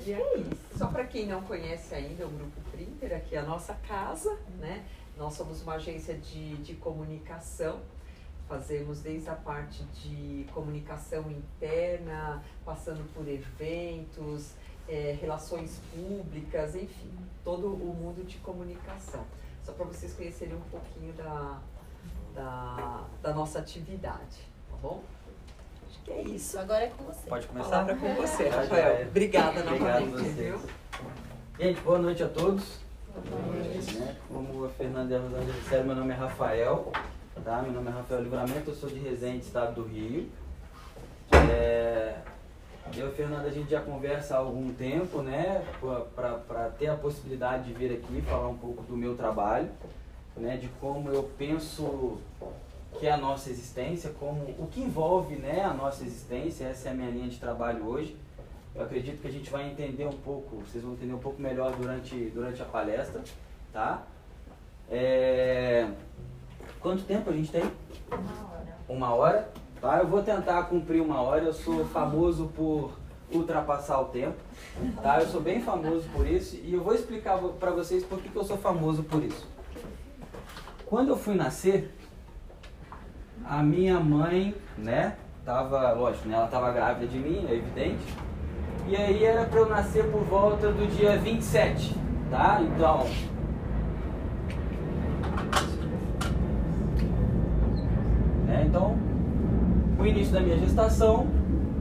Isso. Só para quem não conhece ainda o Grupo Printer, aqui é a nossa casa, né? Nós somos uma agência de, de comunicação, fazemos desde a parte de comunicação interna, passando por eventos, é, relações públicas, enfim, todo o mundo de comunicação. Só para vocês conhecerem um pouquinho da, da, da nossa atividade, tá bom? É isso. Agora é com você. Pode começar? Palavra com você, Rafael. vai. Obrigada Obrigado novamente, vocês. viu? Gente, boa noite a todos. Né? Como a Fernanda e a Rosângela disseram, meu nome é Rafael. Tá? Meu nome é Rafael Livramento, eu sou de Resende, estado do Rio. É, eu e a Fernanda a gente já conversa há algum tempo, né? Para ter a possibilidade de vir aqui falar um pouco do meu trabalho, né? De como eu penso que é a nossa existência, como o que envolve né, a nossa existência, essa é a minha linha de trabalho hoje. Eu acredito que a gente vai entender um pouco, vocês vão entender um pouco melhor durante, durante a palestra, tá? É... Quanto tempo a gente tem? Uma hora. Uma hora, tá? Eu vou tentar cumprir uma hora, eu sou famoso por ultrapassar o tempo, tá? Eu sou bem famoso por isso e eu vou explicar para vocês por que, que eu sou famoso por isso. Quando eu fui nascer, a minha mãe, né, tava, lógico, né, ela tava grávida de mim, é evidente, e aí era para eu nascer por volta do dia 27, tá? Então, né, então, o início da minha gestação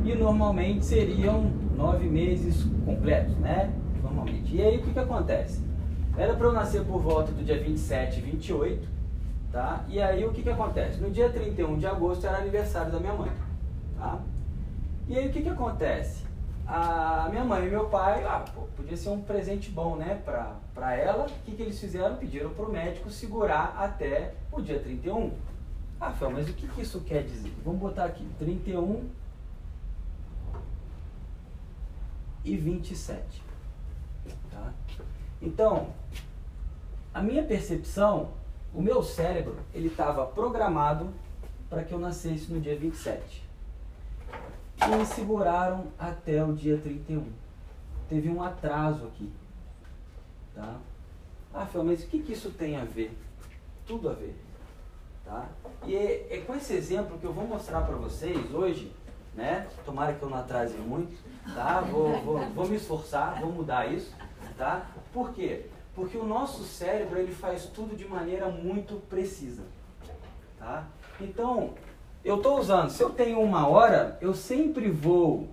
e normalmente seriam nove meses completos, né? Normalmente. E aí o que, que acontece? Era para eu nascer por volta do dia 27, 28, tá? E aí o que, que acontece? No dia 31 de agosto era aniversário da minha mãe, tá? E aí o que, que acontece? A minha mãe e meu pai, ah, pô, podia ser um presente bom, né, pra, pra ela. O que, que eles fizeram? Pediram pro médico segurar até o dia 31. Ah, Fel, mas o que, que isso quer dizer? Vamos botar aqui, 31 e 27. Tá? Então, a minha percepção, o meu cérebro, ele estava programado para que eu nascesse no dia 27. E me seguraram até o dia 31. Teve um atraso aqui. Tá? Ah, Fel, mas o que, que isso tem a ver? Tudo a ver. Tá? E é, é com esse exemplo que eu vou mostrar para vocês hoje, né? Tomara que eu não atrase muito, tá? Vou, vou, vou me esforçar, vou mudar isso, tá? Por quê? Porque o nosso cérebro ele faz tudo de maneira muito precisa, tá? Então, eu estou usando, se eu tenho uma hora, eu sempre vou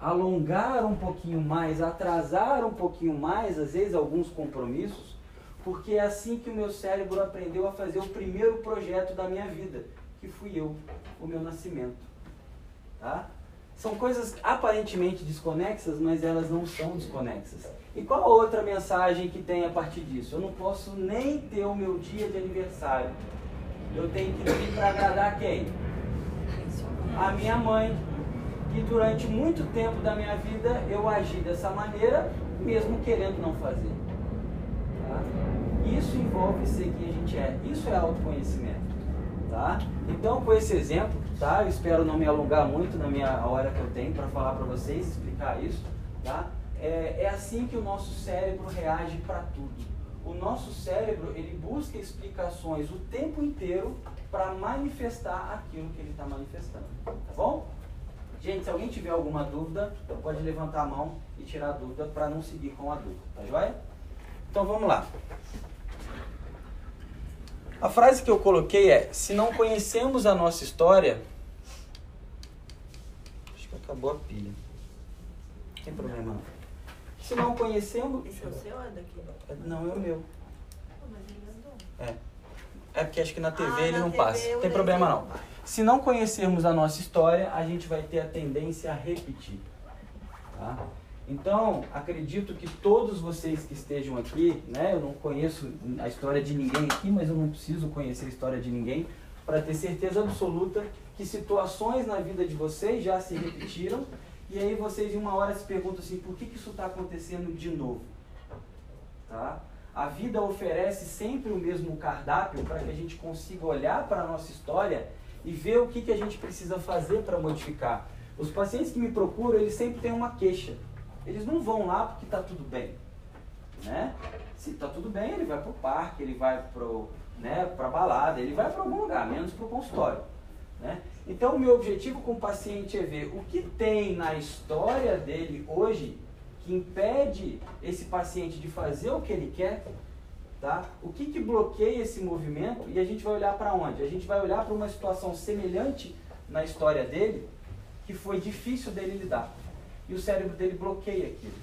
alongar um pouquinho mais, atrasar um pouquinho mais, às vezes alguns compromissos, porque é assim que o meu cérebro aprendeu a fazer o primeiro projeto da minha vida, que fui eu, o meu nascimento. Tá? São coisas aparentemente desconexas, mas elas não são desconexas. E qual a outra mensagem que tem a partir disso? Eu não posso nem ter o meu dia de aniversário. Eu tenho que vir para agradar quem? A minha mãe. E durante muito tempo da minha vida eu agi dessa maneira, mesmo querendo não fazer. Tá? Isso envolve ser quem a gente é. Isso é autoconhecimento. Tá? Então, com esse exemplo, tá? eu espero não me alongar muito na minha hora que eu tenho para falar para vocês, explicar isso. Tá? É, é assim que o nosso cérebro reage para tudo. O nosso cérebro ele busca explicações o tempo inteiro para manifestar aquilo que ele está manifestando. Tá bom? Gente, se alguém tiver alguma dúvida, pode levantar a mão e tirar a dúvida para não seguir com a dúvida. Tá joia? Então vamos lá. A frase que eu coloquei é: se não conhecemos a nossa história. Acho que acabou a pilha. Não tem problema não. Se não conhecemos. Esse é o seu ou é daqui? Não, é o meu. Mas ele andou. É. É porque acho que na TV Ah, ele na não TV passa. Não tem problema não. Se não conhecermos a nossa história, a gente vai ter a tendência a repetir. Tá? Então, acredito que todos vocês que estejam aqui, né, eu não conheço a história de ninguém aqui, mas eu não preciso conhecer a história de ninguém para ter certeza absoluta que situações na vida de vocês já se repetiram e aí vocês em uma hora se perguntam assim, por que, que isso está acontecendo de novo? Tá? A vida oferece sempre o mesmo cardápio para que a gente consiga olhar para a nossa história e ver o que, que a gente precisa fazer para modificar. Os pacientes que me procuram, eles sempre têm uma queixa. eles não vão lá porque está tudo bem. Né? Se está tudo bem, ele vai para o parque, ele vai para né, a balada, ele vai para algum lugar, menos para o consultório. Né? Então, o meu objetivo com o paciente é ver o que tem na história dele hoje que impede esse paciente de fazer o que ele quer, tá? O que, que bloqueia esse movimento e a gente vai olhar para onde? A gente vai olhar para uma situação semelhante na história dele que foi difícil dele lidar e o cérebro dele bloqueia aquilo.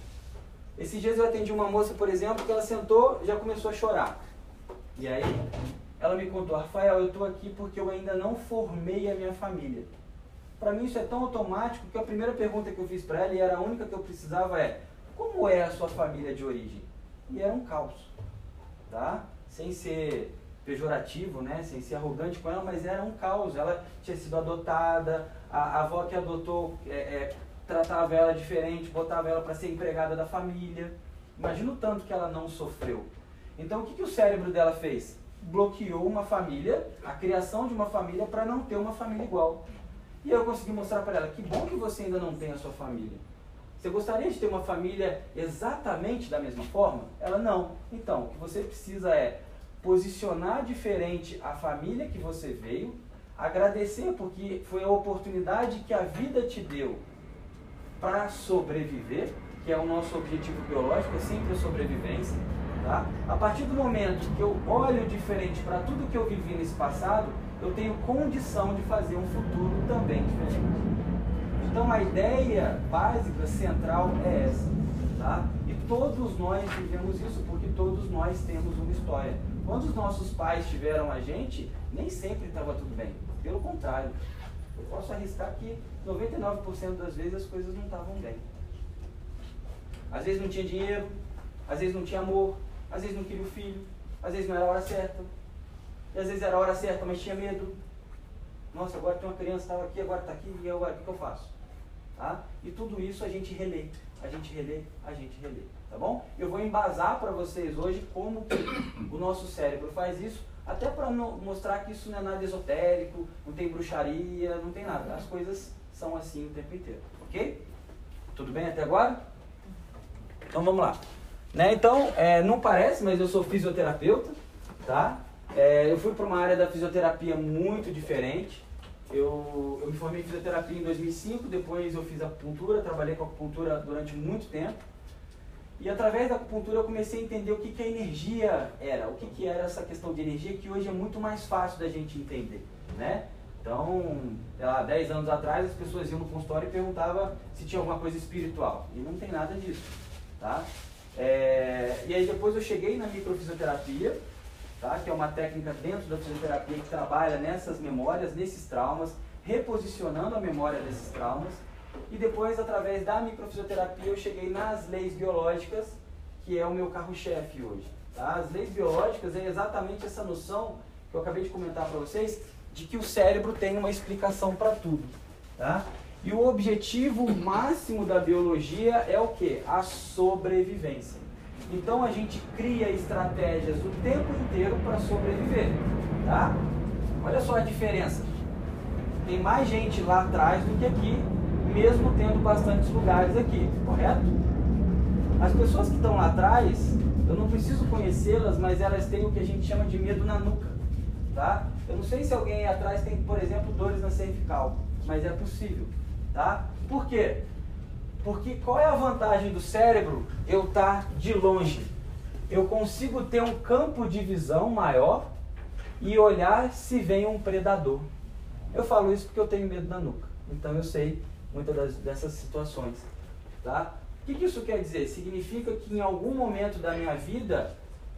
Esses dias eu atendi uma moça, por exemplo, que ela sentou já começou a chorar. E aí ela me contou, Rafael, eu estou aqui porque eu ainda não formei a minha família. Para mim isso é tão automático que a primeira pergunta que eu fiz para ela, e era a única que eu precisava, é como é a sua família de origem? E era um caos, tá? Sem ser pejorativo, né? Sem ser arrogante com ela, mas era um caos. Ela tinha sido adotada, a, a avó que adotou é, é, tratava ela diferente, botava ela para ser empregada da família. Imagina o tanto que ela não sofreu. Então o que, que o cérebro dela fez? Bloqueou uma família, a criação de uma família para não ter uma família igual. E eu consegui mostrar para ela, que bom que você ainda não tem a sua família. Você gostaria de ter uma família exatamente da mesma forma? Ela não. Então, o que você precisa é posicionar diferente a família que você veio, agradecer porque foi a oportunidade que a vida te deu para sobreviver, que é o nosso objetivo biológico, é sempre a sobrevivência. Tá? A partir do momento que eu olho diferente para tudo que eu vivi nesse passado, eu tenho condição de fazer um futuro também diferente. Então a ideia básica, central é essa. Tá? E todos nós vivemos isso porque todos nós temos uma história. Quando os nossos pais tiveram a gente, nem sempre estava tudo bem. Pelo contrário, eu posso arriscar que 99% das vezes as coisas não estavam bem. Às vezes não tinha dinheiro, às vezes não tinha amor, às vezes não queria o filho, às vezes não era a hora certa, e às vezes era a hora certa, mas tinha medo. Nossa, agora tem uma criança, estava aqui, agora está aqui, e agora o que, que eu faço? Tá? E tudo isso a gente relê, a gente relê, a gente relê, tá bom? Eu vou embasar para vocês hoje como o nosso cérebro faz isso, até para mostrar que isso não é nada esotérico, não tem bruxaria, não tem nada. As coisas são assim o tempo inteiro, ok? Tudo bem até agora? Então vamos lá. Né? Então, é, não parece, mas eu sou fisioterapeuta, tá? É, eu fui para uma área da fisioterapia muito diferente. Eu, eu me formei em fisioterapia em 2005, depois eu fiz acupuntura, trabalhei com acupuntura durante muito tempo. E através da acupuntura eu comecei a entender o que, que a energia era, o que, que era essa questão de energia que hoje é muito mais fácil da gente entender, né? Então, lá, 10 anos atrás as pessoas iam no consultório e perguntavam se tinha alguma coisa espiritual. E não tem nada disso, tá? É, e aí depois eu cheguei na microfisioterapia, tá? que é uma técnica dentro da fisioterapia que trabalha nessas memórias, nesses traumas, reposicionando a memória desses traumas. E depois, através da microfisioterapia, eu cheguei nas leis biológicas, que é o meu carro-chefe hoje. Tá? As leis biológicas é exatamente essa noção que eu acabei de comentar para vocês, de que o cérebro tem uma explicação para tudo. Tá? E o objetivo máximo da biologia é o que? A sobrevivência. Então a gente cria estratégias o tempo inteiro para sobreviver, tá? Olha só a diferença. Tem mais gente lá atrás do que aqui, mesmo tendo bastantes lugares aqui, correto? As pessoas que estão lá atrás, eu não preciso conhecê-las, mas elas têm o que a gente chama de medo na nuca, tá? Eu não sei se alguém aí atrás tem, por exemplo, dores na cervical, mas é possível. Tá? Por quê? Porque qual é a vantagem do cérebro eu estar tá de longe? Eu consigo ter um campo de visão maior e olhar se vem um predador. Eu falo isso porque eu tenho medo da nuca. Então eu sei muitas das, dessas situações. Tá? O que, que isso quer dizer? Significa que em algum momento da minha vida,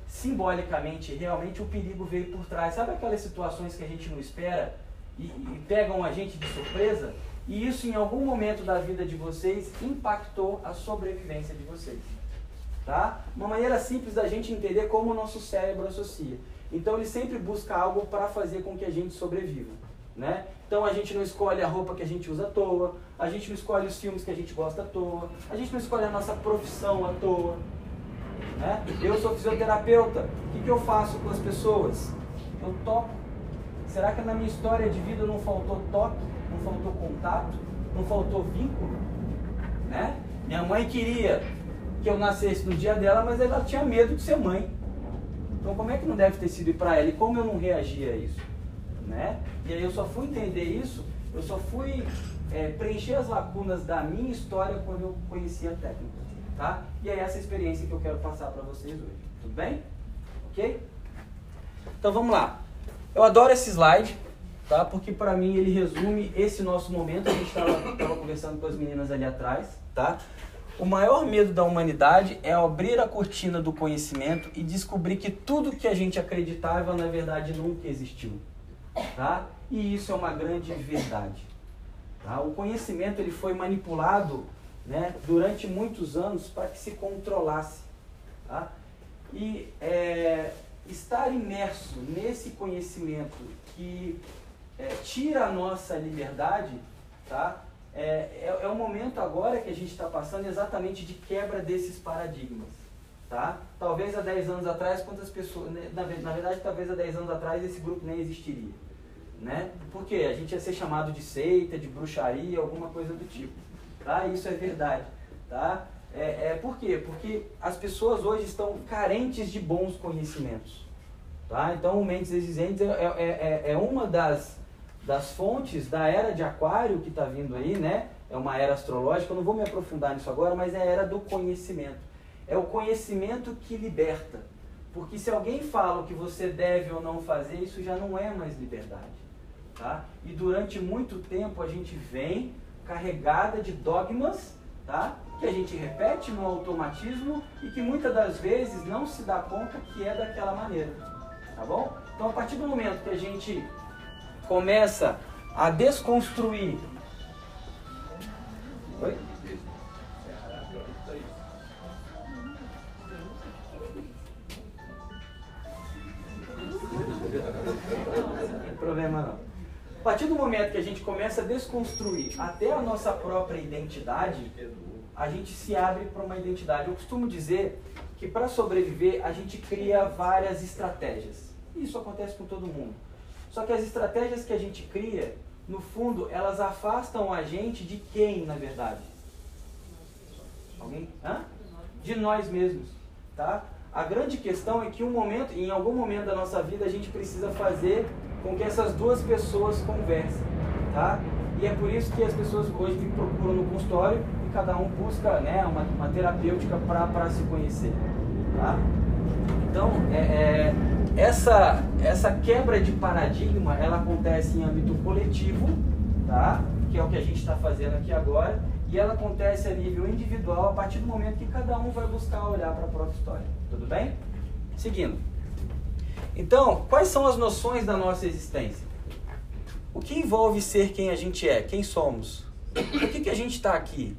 simbolicamente, realmente o perigo veio por trás. Sabe aquelas situações que a gente não espera e, e pegam a gente de surpresa? E isso, em algum momento da vida de vocês, impactou a sobrevivência de vocês. Tá? Uma maneira simples da gente entender como o nosso cérebro associa. Então, ele sempre busca algo para fazer com que a gente sobreviva. Né? Então, a gente não escolhe a roupa que a gente usa à toa, a gente não escolhe os filmes que a gente gosta à toa, a gente não escolhe a nossa profissão à toa. Né? Eu sou fisioterapeuta, o que, que eu faço com as pessoas? Eu toco. Será que na minha história de vida não faltou toque? Não faltou contato, não faltou vínculo, né? Minha mãe queria que eu nascesse no dia dela, mas ela tinha medo de ser mãe. Então como é que não deve ter sido para ela? E como eu não reagia a isso? Né? E aí eu só fui entender isso, eu só fui é, preencher as lacunas da minha história quando eu conheci a técnica. Tá? E é essa experiência que eu quero passar para vocês hoje. Tudo bem? Ok? Então vamos lá. Eu adoro esse slide, tá? Porque para mim ele resume esse nosso momento. A gente estava conversando com as meninas ali atrás, tá? O maior medo da humanidade é abrir a cortina do conhecimento e descobrir que tudo que a gente acreditava na verdade nunca existiu, tá? E isso é uma grande verdade. Tá? O conhecimento ele foi manipulado né, durante muitos anos para que se controlasse. Tá? E é, estar imerso nesse conhecimento que é, tira a nossa liberdade, tá? É, é, é o momento agora que a gente está passando exatamente de quebra desses paradigmas. Tá? Talvez há 10 anos atrás, quantas pessoas. Né, na, na verdade, talvez há 10 anos atrás esse grupo nem existiria. Né? Porque a gente ia ser chamado de seita, de bruxaria, alguma coisa do tipo. Tá? Isso é verdade. Tá? É, é, por quê? Porque as pessoas hoje estão carentes de bons conhecimentos. Tá? Então, o Mentes Existentes é, é, é, é uma das, das fontes da era de Aquário que está vindo aí, né? É uma era astrológica, eu não vou me aprofundar nisso agora, mas é a era do conhecimento. É o conhecimento que liberta. Porque se alguém fala o que você deve ou não fazer, isso já não é mais liberdade. Tá? E durante muito tempo a gente vem carregada de dogmas tá? que a gente repete no automatismo e que muitas das vezes não se dá conta que é daquela maneira. Tá bom? Então, a partir do momento que a gente começa a desconstruir. Oi? Não problema não. A partir do momento que a gente começa a desconstruir até a nossa própria identidade, a gente se abre para uma identidade. Eu costumo dizer que para sobreviver a gente cria várias estratégias. Isso acontece com todo mundo. Só que as estratégias que a gente cria, no fundo, elas afastam a gente de quem, na verdade? Alguém? Hã? De nós mesmos, tá? A grande questão é que um momento, em algum momento da nossa vida a gente precisa fazer com que essas duas pessoas conversem, tá? E é por isso que as pessoas hoje me procuram no consultório e cada um busca né, uma, uma terapêutica para se conhecer. Tá? Então, é, é, essa, essa quebra de paradigma ela acontece em âmbito coletivo, tá? que é o que a gente está fazendo aqui agora, e ela acontece a nível individual a partir do momento que cada um vai buscar olhar para a própria história. Tudo bem? Seguindo. Então, quais são as noções da nossa existência? O que envolve ser quem a gente é? Quem somos? Por que, que a gente está aqui?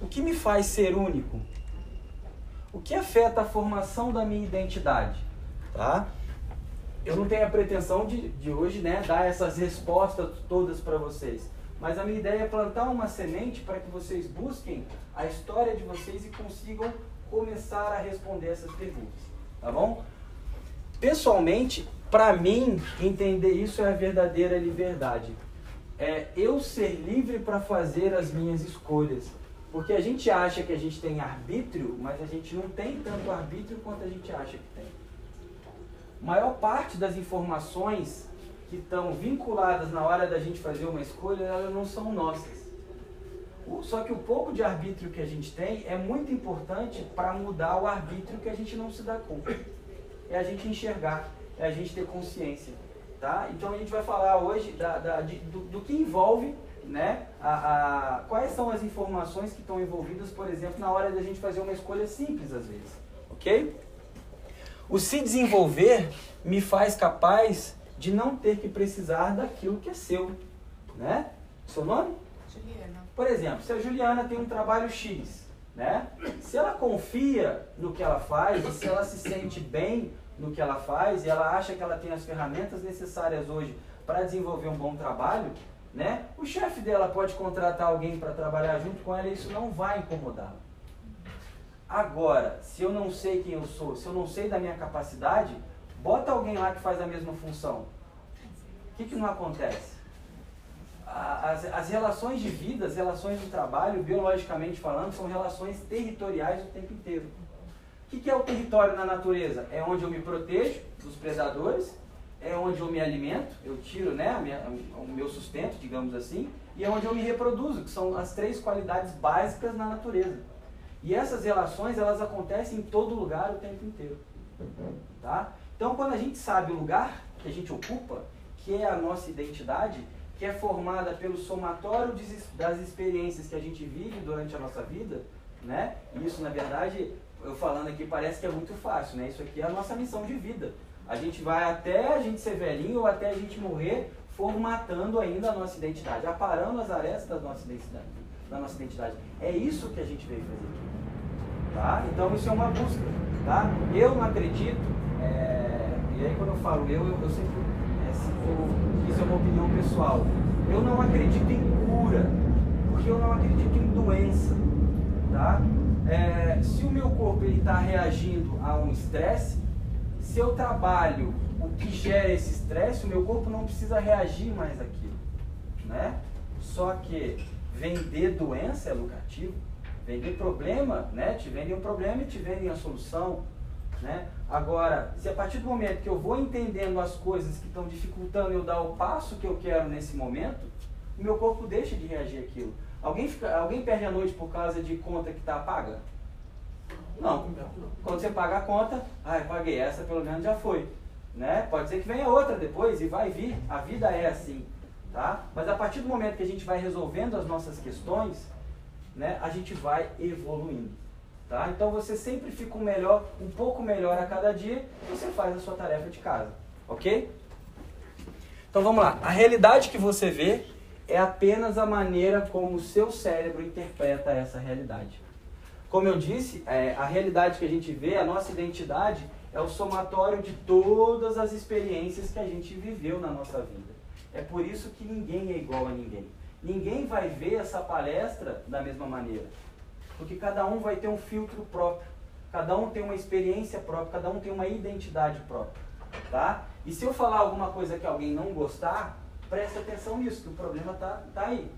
O que me faz ser único? O que afeta a formação da minha identidade? Tá? Eu não tenho a pretensão de, de hoje né, dar essas respostas todas para vocês. Mas a minha ideia é plantar uma semente para que vocês busquem a história de vocês e consigam começar a responder essas perguntas. Tá bom? Pessoalmente, para mim, entender isso é a verdadeira liberdade. É eu ser livre para fazer as minhas escolhas. Porque a gente acha que a gente tem arbítrio, mas a gente não tem tanto arbítrio quanto a gente acha que tem. Maior parte das informações que estão vinculadas na hora da gente fazer uma escolha, elas não são nossas. Só que o pouco de arbítrio que a gente tem é muito importante para mudar o arbítrio que a gente não se dá conta é a gente enxergar, é a gente ter consciência. Tá? Então a gente vai falar hoje da, da de, do, do, que envolve, né, a, a, quais são as informações que estão envolvidas, por exemplo, na hora da gente fazer uma escolha simples às vezes. Ok? O se desenvolver me faz capaz de não ter que precisar daquilo que é seu. Né? Seu nome? Juliana. Por exemplo, se a Juliana tem um trabalho X, né? Se ela confia no que ela faz, e se ela se sente bem no que ela faz e ela acha que ela tem as ferramentas necessárias hoje para desenvolver um bom trabalho, né? O chefe dela pode contratar alguém para trabalhar junto com ela e isso não vai incomodá-la. Agora, se eu não sei quem eu sou, se eu não sei da minha capacidade, bota alguém lá que faz a mesma função. O que, que não acontece? as, as relações de vida, as relações de trabalho, biologicamente falando, são relações territoriais o tempo inteiro. O que, que é o território na natureza? É onde eu me protejo dos predadores, é onde eu me alimento, eu tiro né, minha- o meu sustento, digamos assim, e é onde eu me reproduzo, que são as três qualidades básicas na natureza. E essas relações, elas acontecem em todo lugar o tempo inteiro. Tá? Então, quando a gente sabe o lugar que a gente ocupa, que é a nossa identidade, que é formada pelo somatório das experiências que a gente vive durante a nossa vida, né? Isso, na verdade, eu falando aqui parece que é muito fácil, né? Isso aqui é a nossa missão de vida. A gente vai até a gente ser velhinho ou até a gente morrer formatando ainda a nossa identidade, aparando as arestas da nossa identidade. Da nossa identidade. É isso que a gente veio fazer aqui. Tá? Então isso é uma busca. Tá? Eu não acredito, é, e aí quando eu falo eu, eu, eu sempre, é, se for- isso é uma opinião pessoal, eu não acredito em cura, porque eu não acredito em doença. Tá? É, se o meu corpo está reagindo a um estresse, se eu trabalho o que gera esse estresse, o meu corpo não precisa reagir mais àquilo. Né? Só que vender doença é lucrativo. Vender problema, né? Te vendem um problema e te vendem a solução. Né? Agora, se a partir do momento que eu vou entendendo as coisas que estão dificultando eu dar o passo que eu quero nesse momento, o meu corpo deixa de reagir àquilo. Alguém, fica, alguém perde a noite por causa de conta que está paga? Não. Quando você paga a conta, ah, paguei essa, pelo menos já foi. Né? Pode ser que venha outra depois e vai vir. A vida é assim. Tá? Mas a partir do momento que a gente vai resolvendo as nossas questões, né, a gente vai evoluindo. Tá? Então você sempre fica um, melhor, um pouco melhor a cada dia você faz a sua tarefa de casa. Ok? Então vamos lá. A realidade que você vê é apenas a maneira como o seu cérebro interpreta essa realidade. Como eu disse, é, a realidade que a gente vê, a nossa identidade, é o somatório de todas as experiências que a gente viveu na nossa vida. É por isso que ninguém é igual a ninguém. Ninguém vai ver essa palestra da mesma maneira. Porque cada um vai ter um filtro próprio. Cada um tem uma experiência própria, cada um tem uma identidade própria. Tá? E se eu falar alguma coisa que alguém não gostar, presta atenção nisso, que o problema está tá aí.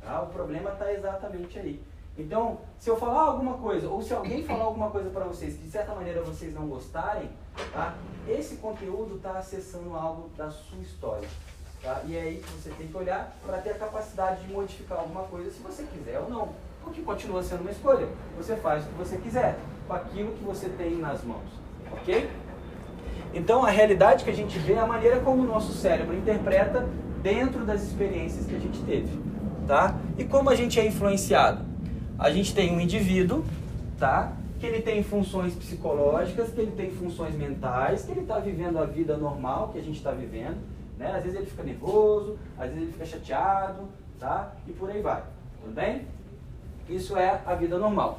Tá? O problema está exatamente aí. Então, se eu falar alguma coisa, ou se alguém falar alguma coisa para vocês que de certa maneira vocês não gostarem, tá? esse conteúdo está acessando algo da sua história. Tá? E é aí que você tem que olhar para ter a capacidade de modificar alguma coisa se você quiser ou não. Porque continua sendo uma escolha. Você faz o que você quiser, com aquilo que você tem nas mãos. Ok? Então a realidade que a gente vê é a maneira como o nosso cérebro interpreta dentro das experiências que a gente teve. Tá? E como a gente é influenciado? A gente tem um indivíduo, tá? Que ele tem funções psicológicas, que ele tem funções mentais, que ele está vivendo a vida normal que a gente está vivendo. Né? Às vezes ele fica nervoso, às vezes ele fica chateado, tá? E por aí vai. Tudo bem? Isso é a vida normal.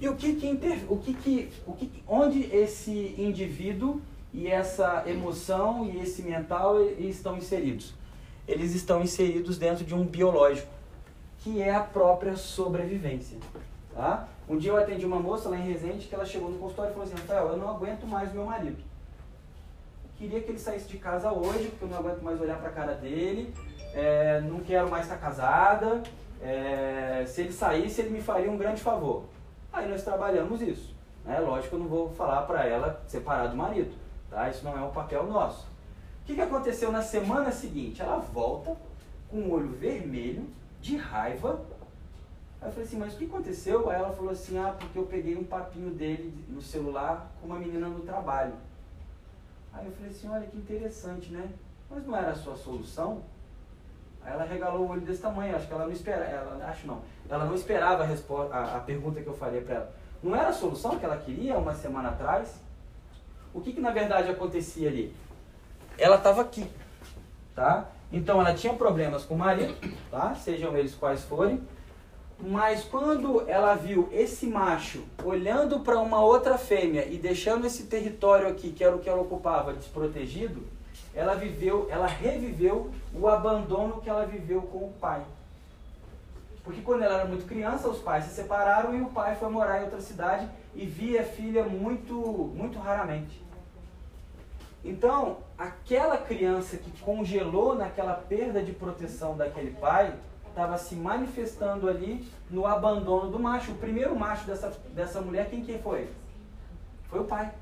E o que que, inter... o que, que... O que onde esse indivíduo e essa emoção e esse mental estão inseridos? Eles estão inseridos dentro de um biológico, que é a própria sobrevivência. Tá? Um dia eu atendi uma moça lá em Resende que ela chegou no consultório e falou assim, Rafael, eu não aguento mais meu marido. Queria que ele saísse de casa hoje, porque eu não aguento mais olhar para a cara dele, é, não quero mais estar casada, é, se ele saísse ele me faria um grande favor. Aí nós trabalhamos isso. Né? Lógico eu não vou falar para ela separar do marido, tá? isso não é o papel nosso. O que, que aconteceu na semana seguinte? Ela volta com o olho vermelho, de raiva. Aí eu falei assim, mas o que aconteceu? Aí ela falou assim, ah, porque eu peguei um papinho dele no celular com uma menina no trabalho. Aí eu falei assim, olha que interessante, né? Mas não era a sua solução? Aí ela regalou o olho desse tamanho, acho que ela não esperava, ela, acho não, ela não esperava a, resposta, a, a pergunta que eu faria para ela. Não era a solução que ela queria uma semana atrás? O que, que na verdade acontecia ali? Ela estava aqui, tá? Então ela tinha problemas com o marido, tá? Sejam eles quais forem. Mas quando ela viu esse macho olhando para uma outra fêmea e deixando esse território aqui, que era o que ela ocupava, desprotegido, ela viveu, ela reviveu o abandono que ela viveu com o pai. Porque quando ela era muito criança, os pais se separaram e o pai foi morar em outra cidade e via a filha muito, muito raramente. Então, aquela criança que congelou naquela perda de proteção daquele pai, estava se manifestando ali no abandono do macho. O primeiro macho dessa, dessa mulher, quem que foi? Foi o pai.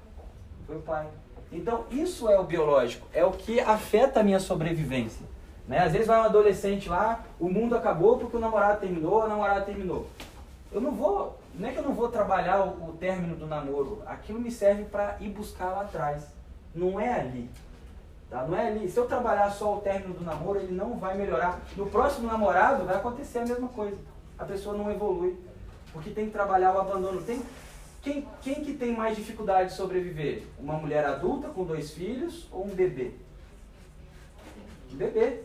Foi o pai. Então, isso é o biológico, é o que afeta a minha sobrevivência. Né? Às vezes vai um adolescente lá, o mundo acabou porque o namorado terminou, a namorada terminou. Eu não vou, não é que eu não vou trabalhar o, o término do namoro, aquilo me serve para ir buscar lá atrás. Não é ali. Tá? Não é ali. Se eu trabalhar só o término do namoro, ele não vai melhorar. No próximo namorado vai acontecer a mesma coisa. A pessoa não evolui. Porque tem que trabalhar o abandono. Tem, quem, quem que tem mais dificuldade de sobreviver? Uma mulher adulta com dois filhos ou um bebê? Um bebê.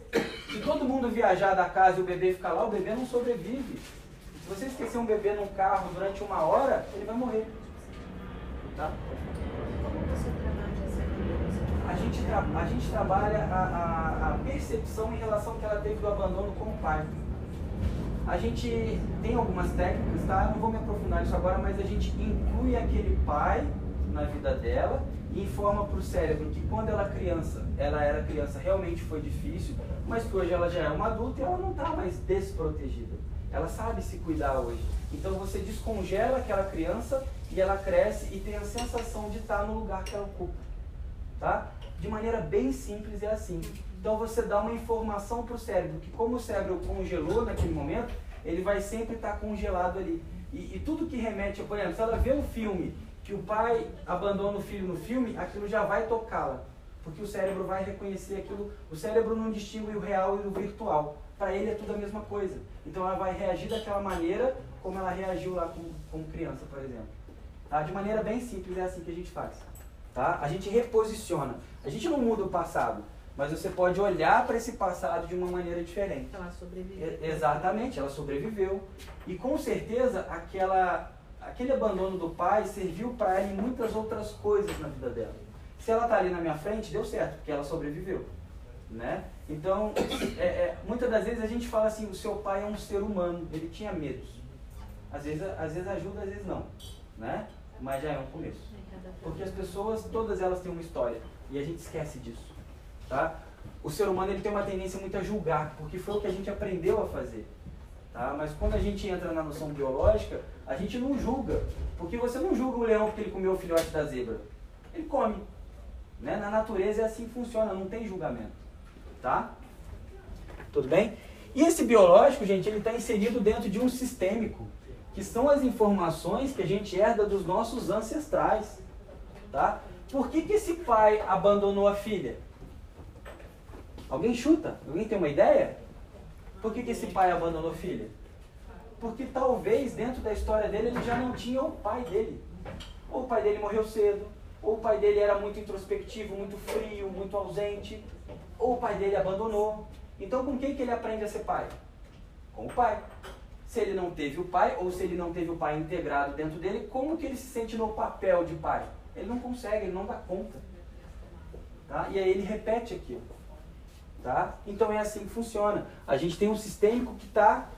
Se todo mundo viajar da casa e o bebê ficar lá, o bebê não sobrevive. Se você esquecer um bebê num carro durante uma hora, ele vai morrer. Tá? Como você trabalha essa criança? A gente, a gente trabalha a, a, a percepção em relação que ela teve do abandono com o pai. A gente tem algumas técnicas, tá? Eu não vou me aprofundar nisso agora, mas a gente inclui aquele pai na vida dela e informa para o cérebro que quando ela criança, ela era criança, realmente foi difícil, mas que hoje ela já é uma adulta e ela não está mais desprotegida. Ela sabe se cuidar hoje. Então você descongela aquela criança e ela cresce e tem a sensação de estar no lugar que ela ocupa. Tá? De maneira bem simples é assim. Então você dá uma informação para o cérebro, que como o cérebro congelou naquele momento, ele vai sempre estar congelado ali. E, e, tudo que remete, por exemplo, se ela vê um filme que o pai abandona o filho no filme, aquilo já vai tocá-la. Porque o cérebro vai reconhecer aquilo. O cérebro não distingue o real e o virtual. Para ele é tudo a mesma coisa. Então ela vai reagir daquela maneira como ela reagiu lá com, com criança, por exemplo. Tá? De maneira bem simples é assim que a gente faz. Tá? A gente reposiciona. A gente não muda o passado. Mas você pode olhar para esse passado de uma maneira diferente. Ela sobreviveu. Exatamente, ela sobreviveu. E com certeza aquela, aquele abandono do pai serviu para ela em muitas outras coisas na vida dela. Se ela está ali na minha frente, deu certo, porque ela sobreviveu. Né? Então, é, é, muitas das vezes a gente fala assim, o seu pai é um ser humano, ele tinha medos. Às vezes, às vezes ajuda, às vezes não. Né? Mas já é um começo. Porque as pessoas, todas elas têm uma história. E a gente esquece disso. Tá? O ser humano ele tem uma tendência muito a julgar, porque foi o que a gente aprendeu a fazer. Tá? Mas quando a gente entra na noção biológica, a gente não julga. Porque você não julga o leão porque ele comeu o filhote da zebra. Ele come. Né? Na natureza é assim que funciona, não tem julgamento. Tá? Tudo bem? E esse biológico, gente, ele está inserido dentro de um sistêmico, que são as informações que a gente herda dos nossos ancestrais. Tá? Por que, que esse pai abandonou a filha? Alguém chuta? Alguém tem uma ideia? Por que, que esse pai abandonou a filha? Porque talvez dentro da história dele ele já não tinha o pai dele. Ou o pai dele morreu cedo, ou o pai dele era muito introspectivo, muito frio, muito ausente, ou o pai dele abandonou. Então com quem que ele aprende a ser pai? Com o pai. Se ele não teve o pai, ou se ele não teve o pai integrado dentro dele, como que ele se sente no papel de pai? Ele não consegue, ele não dá conta. Tá? E aí ele repete aquilo. Tá? Então é assim que funciona. A gente tem um sistêmico que está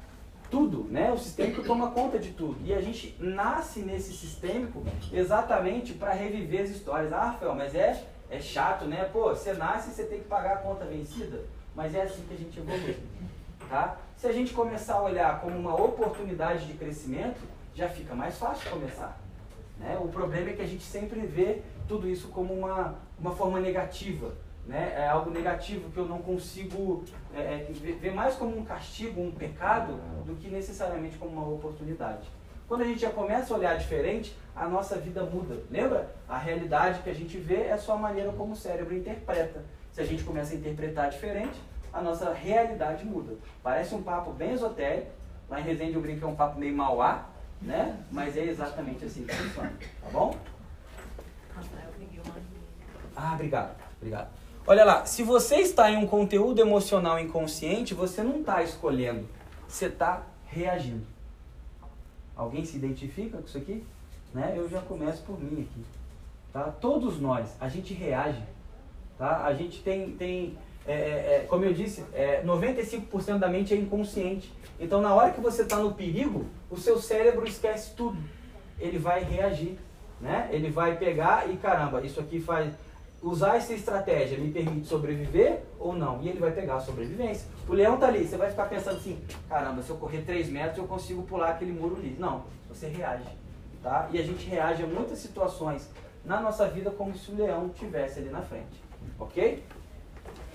tudo, né? O sistêmico toma conta de tudo. E a gente nasce nesse sistêmico exatamente para reviver as histórias. Ah, Rafael, mas é, é chato, né? Pô, você nasce e você tem que pagar a conta vencida. Mas é assim que a gente evolui. Tá? Se a gente começar a olhar como uma oportunidade de crescimento, já fica mais fácil começar. Né? O problema é que a gente sempre vê tudo isso como uma, uma forma negativa. Né? É algo negativo que eu não consigo é, é, ver mais como um castigo, um pecado, do que necessariamente como uma oportunidade. Quando a gente já começa a olhar diferente, a nossa vida muda. Lembra? A realidade que a gente vê é só a maneira como o cérebro interpreta. Se a gente começa a interpretar diferente, a nossa realidade muda. Parece um papo bem esotérico, lá em Resende eu brinco que é um papo meio mauá, né? Mas é exatamente assim que funciona, tá bom? Ah, obrigado, obrigado. Olha lá, se você está em um conteúdo emocional inconsciente, você não está escolhendo, você está reagindo. Alguém se identifica com isso aqui? Né? Eu já começo por mim aqui. Tá? Todos nós, a gente reage. Tá? A gente tem, tem é, é, é, como eu disse, é, 95% da mente é inconsciente. Então, na hora que você está no perigo, o seu cérebro esquece tudo. Ele vai reagir. Né? Ele vai pegar e, caramba, isso aqui faz usar essa estratégia me permite sobreviver ou não? E ele vai pegar a sobrevivência. O leão tá ali, você vai ficar pensando assim, caramba, se eu correr 3 metros eu consigo pular aquele muro ali. Não, você reage. Tá? E a gente reage a muitas situações na nossa vida como se o leão tivesse ali na frente. Ok?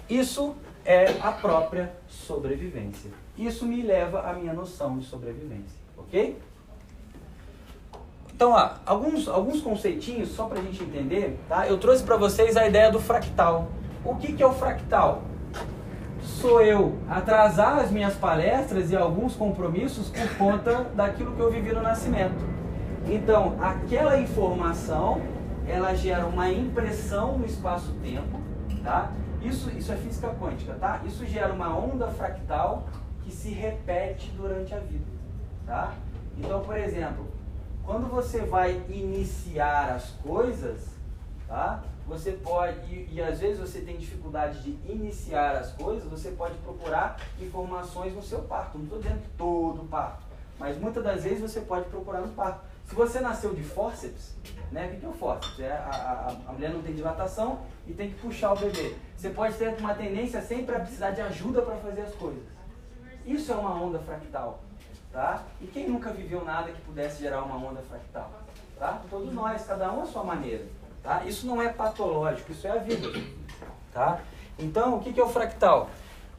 Isso é a própria sobrevivência. Isso me leva à minha noção de sobrevivência. Ok? Então, ó, alguns, alguns conceitinhos, só para a gente entender, tá? Eu trouxe para vocês a ideia do fractal. O que, que é o fractal? Sou eu atrasar as minhas palestras e alguns compromissos por conta daquilo que eu vivi no nascimento. Então, aquela informação, ela gera uma impressão no espaço-tempo, tá? Isso, isso é física quântica, tá? Isso gera uma onda fractal que se repete durante a vida, tá? Então, por exemplo, quando você vai iniciar as coisas, tá? Você pode, e, e, às vezes você tem dificuldade de iniciar as coisas, você pode procurar informações no seu parto. Não estou dizendo todo parto, mas muitas das vezes você pode procurar no parto. Se você nasceu de fórceps, né? O que é o fórceps? É a, a, a mulher não tem dilatação e tem que puxar o bebê. Você pode ter uma tendência sempre a precisar de ajuda para fazer as coisas. Isso é uma onda fractal. Tá? E quem nunca viveu nada que pudesse gerar uma onda fractal? Tá? Todos nós, cada um a sua maneira. Tá? Isso não é patológico, isso é a vida. Tá? Então, o que é o fractal?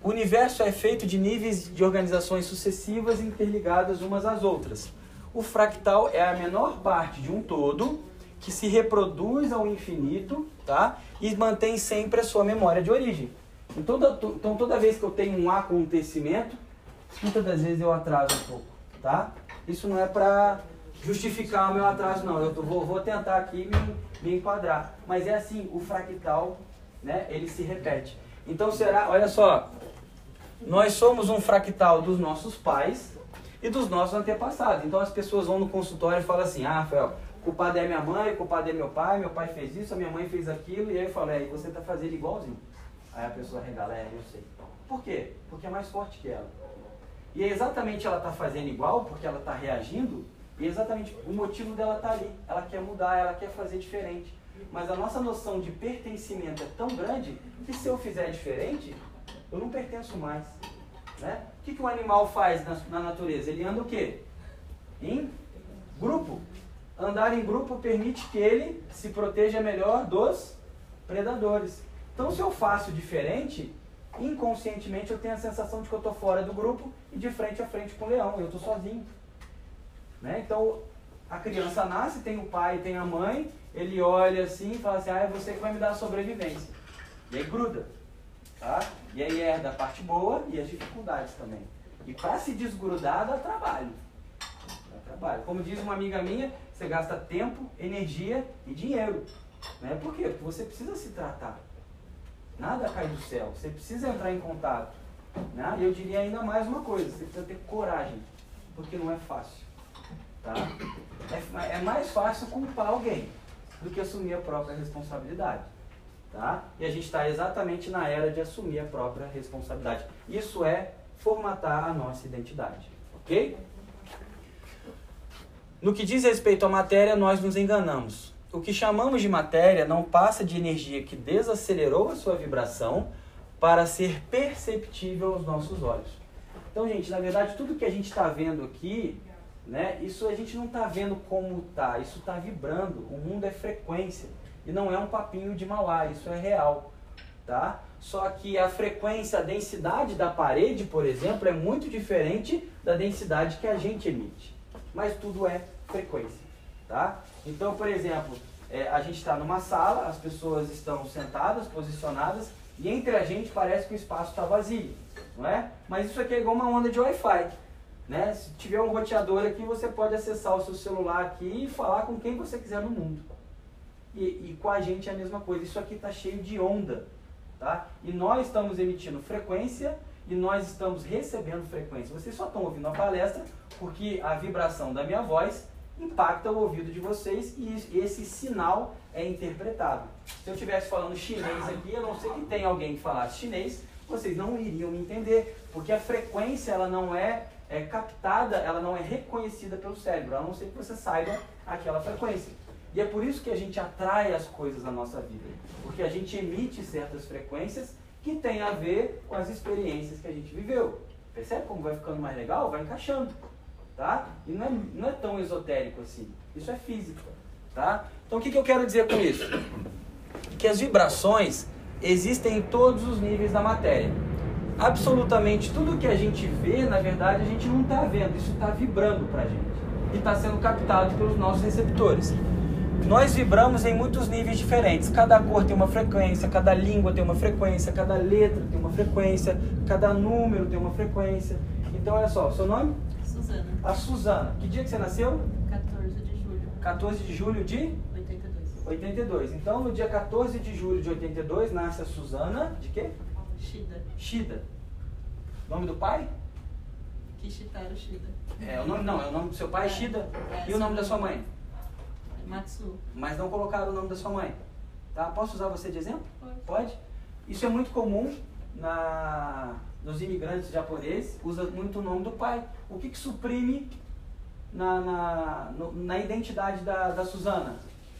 O universo é feito de níveis de organizações sucessivas interligadas umas às outras. O fractal é a menor parte de um todo que se reproduz ao infinito tá? e mantém sempre a sua memória de origem. Então toda, então, toda vez que eu tenho um acontecimento, muitas das vezes eu atraso um pouco, tá? Isso não é para justificar o meu atraso, não. Eu tô, vou, vou tentar aqui me, me enquadrar. Mas é assim, o fractal, né, ele se repete. Então será, olha só, nós somos um fractal dos nossos pais e dos nossos antepassados. Então as pessoas vão no consultório e falam assim, ah, Rafael, culpado é minha mãe, culpado é meu pai, meu pai fez isso, a minha mãe fez aquilo, e aí eu falo, é, você está fazendo igualzinho. Aí a pessoa regala, é, eu sei. Por quê? Porque é mais forte que ela. E é exatamente ela está fazendo igual, porque ela está reagindo, e é exatamente o motivo dela estar tá ali. Ela quer mudar, ela quer fazer diferente. Mas a nossa noção de pertencimento é tão grande que se eu fizer diferente, eu não pertenço mais. Né? O que, que um animal faz na, na natureza? Ele anda o quê? Em grupo. Andar em grupo permite que ele se proteja melhor dos predadores. Então, se eu faço diferente, inconscientemente eu tenho a sensação de que eu estou fora do grupo e de frente a frente com o leão, eu estou sozinho. Né? Então a criança nasce, tem o pai, tem a mãe, ele olha assim e fala assim, ah, é você que vai me dar a sobrevivência. E aí gruda. Tá? E aí herda a parte boa e as dificuldades também. E para se desgrudar dá trabalho. Dá trabalho. Como diz uma amiga minha, você gasta tempo, energia e dinheiro. Né? Por quê? Porque você precisa se tratar. Nada cai do céu. Você precisa entrar em contato. Né? E eu diria ainda mais uma coisa: você precisa ter coragem, porque não é fácil. Tá? É, é mais fácil culpar alguém do que assumir a própria responsabilidade. Tá? E a gente está exatamente na era de assumir a própria responsabilidade. Isso é formatar a nossa identidade. Ok? No que diz respeito à matéria, nós nos enganamos o que chamamos de matéria não passa de energia que desacelerou a sua vibração para ser perceptível aos nossos olhos. Então, gente, na verdade, tudo que a gente está vendo aqui, né, isso a gente não está vendo como está, isso está vibrando. O mundo é frequência e não é um papinho de Mauá, isso é real, tá? Só que a frequência, a densidade da parede, por exemplo, é muito diferente da densidade que a gente emite. Mas tudo é frequência, tá? Então, por exemplo, é, a gente está numa sala, as pessoas estão sentadas, posicionadas, e entre a gente parece que o espaço está vazio, não é? Mas isso aqui é igual uma onda de Wi-Fi. Né? Se tiver um roteador aqui, você pode acessar o seu celular aqui e falar com quem você quiser no mundo. E, e com a gente é a mesma coisa. Isso aqui está cheio de onda. Tá? E nós estamos emitindo frequência e nós estamos recebendo frequência. Vocês só estão ouvindo a palestra porque a vibração da minha voz impacta o ouvido de vocês e esse sinal é interpretado. Se eu estivesse falando chinês aqui, a não ser que tenha alguém que falasse chinês, vocês não iriam me entender, porque a frequência ela não é, é captada, ela não é reconhecida pelo cérebro, a não ser que você saiba aquela frequência. E é por isso que a gente atrai as coisas na nossa vida. Porque a gente emite certas frequências que têm a ver com as experiências que a gente viveu. Percebe como vai ficando mais legal? Vai encaixando. Tá? E não é, não é tão esotérico assim. Isso é física. Tá? Então o que, que eu quero dizer com isso? Que as vibrações existem em todos os níveis da matéria. Absolutamente tudo que a gente vê, na verdade, a gente não está vendo. Isso está vibrando para a gente. E está sendo captado pelos nossos receptores. Nós vibramos em muitos níveis diferentes. Cada cor tem uma frequência, cada língua tem uma frequência, cada letra tem uma frequência, cada número tem uma frequência. Então, olha só, seu nome? Suzana, A Suzana. Que dia que você nasceu? 14 de julho, 14 de julho de 82. 82. Então, no dia 14 de julho de 82, nasce a Suzana. De quê? Shida, Shida. Nome do pai? Kishitaro Shida. É, o nome não, é o nome do seu pai, É. Shida. É, E o nome da sua mãe? Matsu. Mas não colocaram o nome da sua mãe. Tá? Posso usar você de exemplo? Pode. Pode? Isso é muito comum na, nos imigrantes japoneses, usa muito o nome do pai. O que, que suprime na, na, no- na identidade da, da Suzana?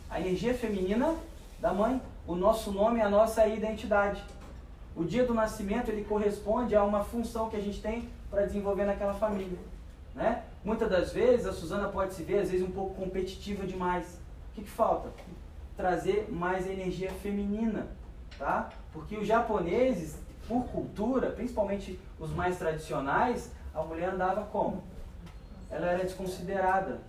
A energia feminina da mãe. O nosso nome é a nossa identidade. O dia do nascimento ele corresponde a uma função que a gente tem para desenvolver naquela família. Né? Muitas das vezes a Suzana pode se ver às vezes um pouco competitiva demais. O que, que falta? Trazer mais energia feminina, tá? Porque os japoneses, por cultura, principalmente os mais tradicionais, a mulher andava como? Ela era desconsiderada.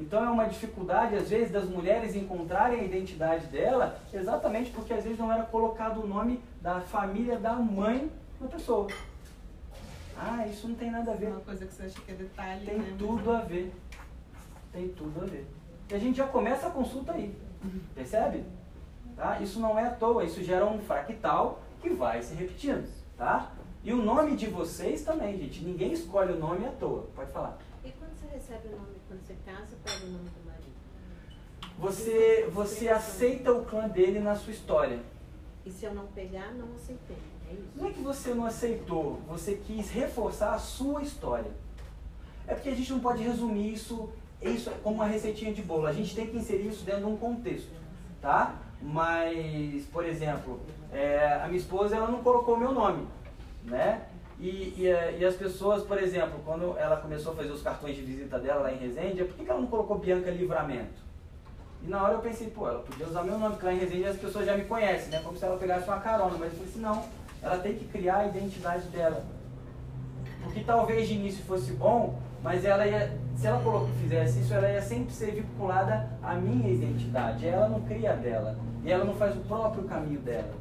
Então é uma dificuldade às vezes das mulheres encontrarem a identidade dela, exatamente porque às vezes não era colocado o nome da família da mãe na pessoa. Ah, isso não tem nada a ver. Uma coisa que você acha que é detalhe, Tem né? tudo a ver. Tem tudo a ver. E a gente já começa a consulta aí. Percebe? Tá? Isso não é à toa, isso gera um fractal que vai se repetindo. Tá? E o nome de vocês também, gente. Ninguém escolhe o nome à toa. Pode falar. E quando você recebe o nome, quando você casa, pega o nome do marido? Você, você aceita o clã dele na sua história. E se eu não pegar, não aceitei. É isso? Não é que você não aceitou, você quis reforçar a sua história. É porque a gente não pode resumir isso, isso como uma receitinha de bolo. A gente tem que inserir isso dentro de um contexto, tá? Mas, por exemplo, é, a minha esposa ela não colocou o meu nome, né? E, e, eh, e as pessoas, por exemplo, quando ela começou a fazer os cartões de visita dela lá em Resende, por que, que ela não colocou Bianca Livramento? E na hora eu pensei, pô, ela podia usar meu nome, porque lá em Resende as pessoas já me conhecem, né? Como se ela pegasse uma carona. Mas eu falei assim, não, ela tem que criar a identidade dela. Porque talvez de início fosse bom, mas ela ia, se ela colo- fizesse isso, ela ia sempre ser vinculada à minha identidade. Ela não cria dela. E ela não faz o próprio caminho dela.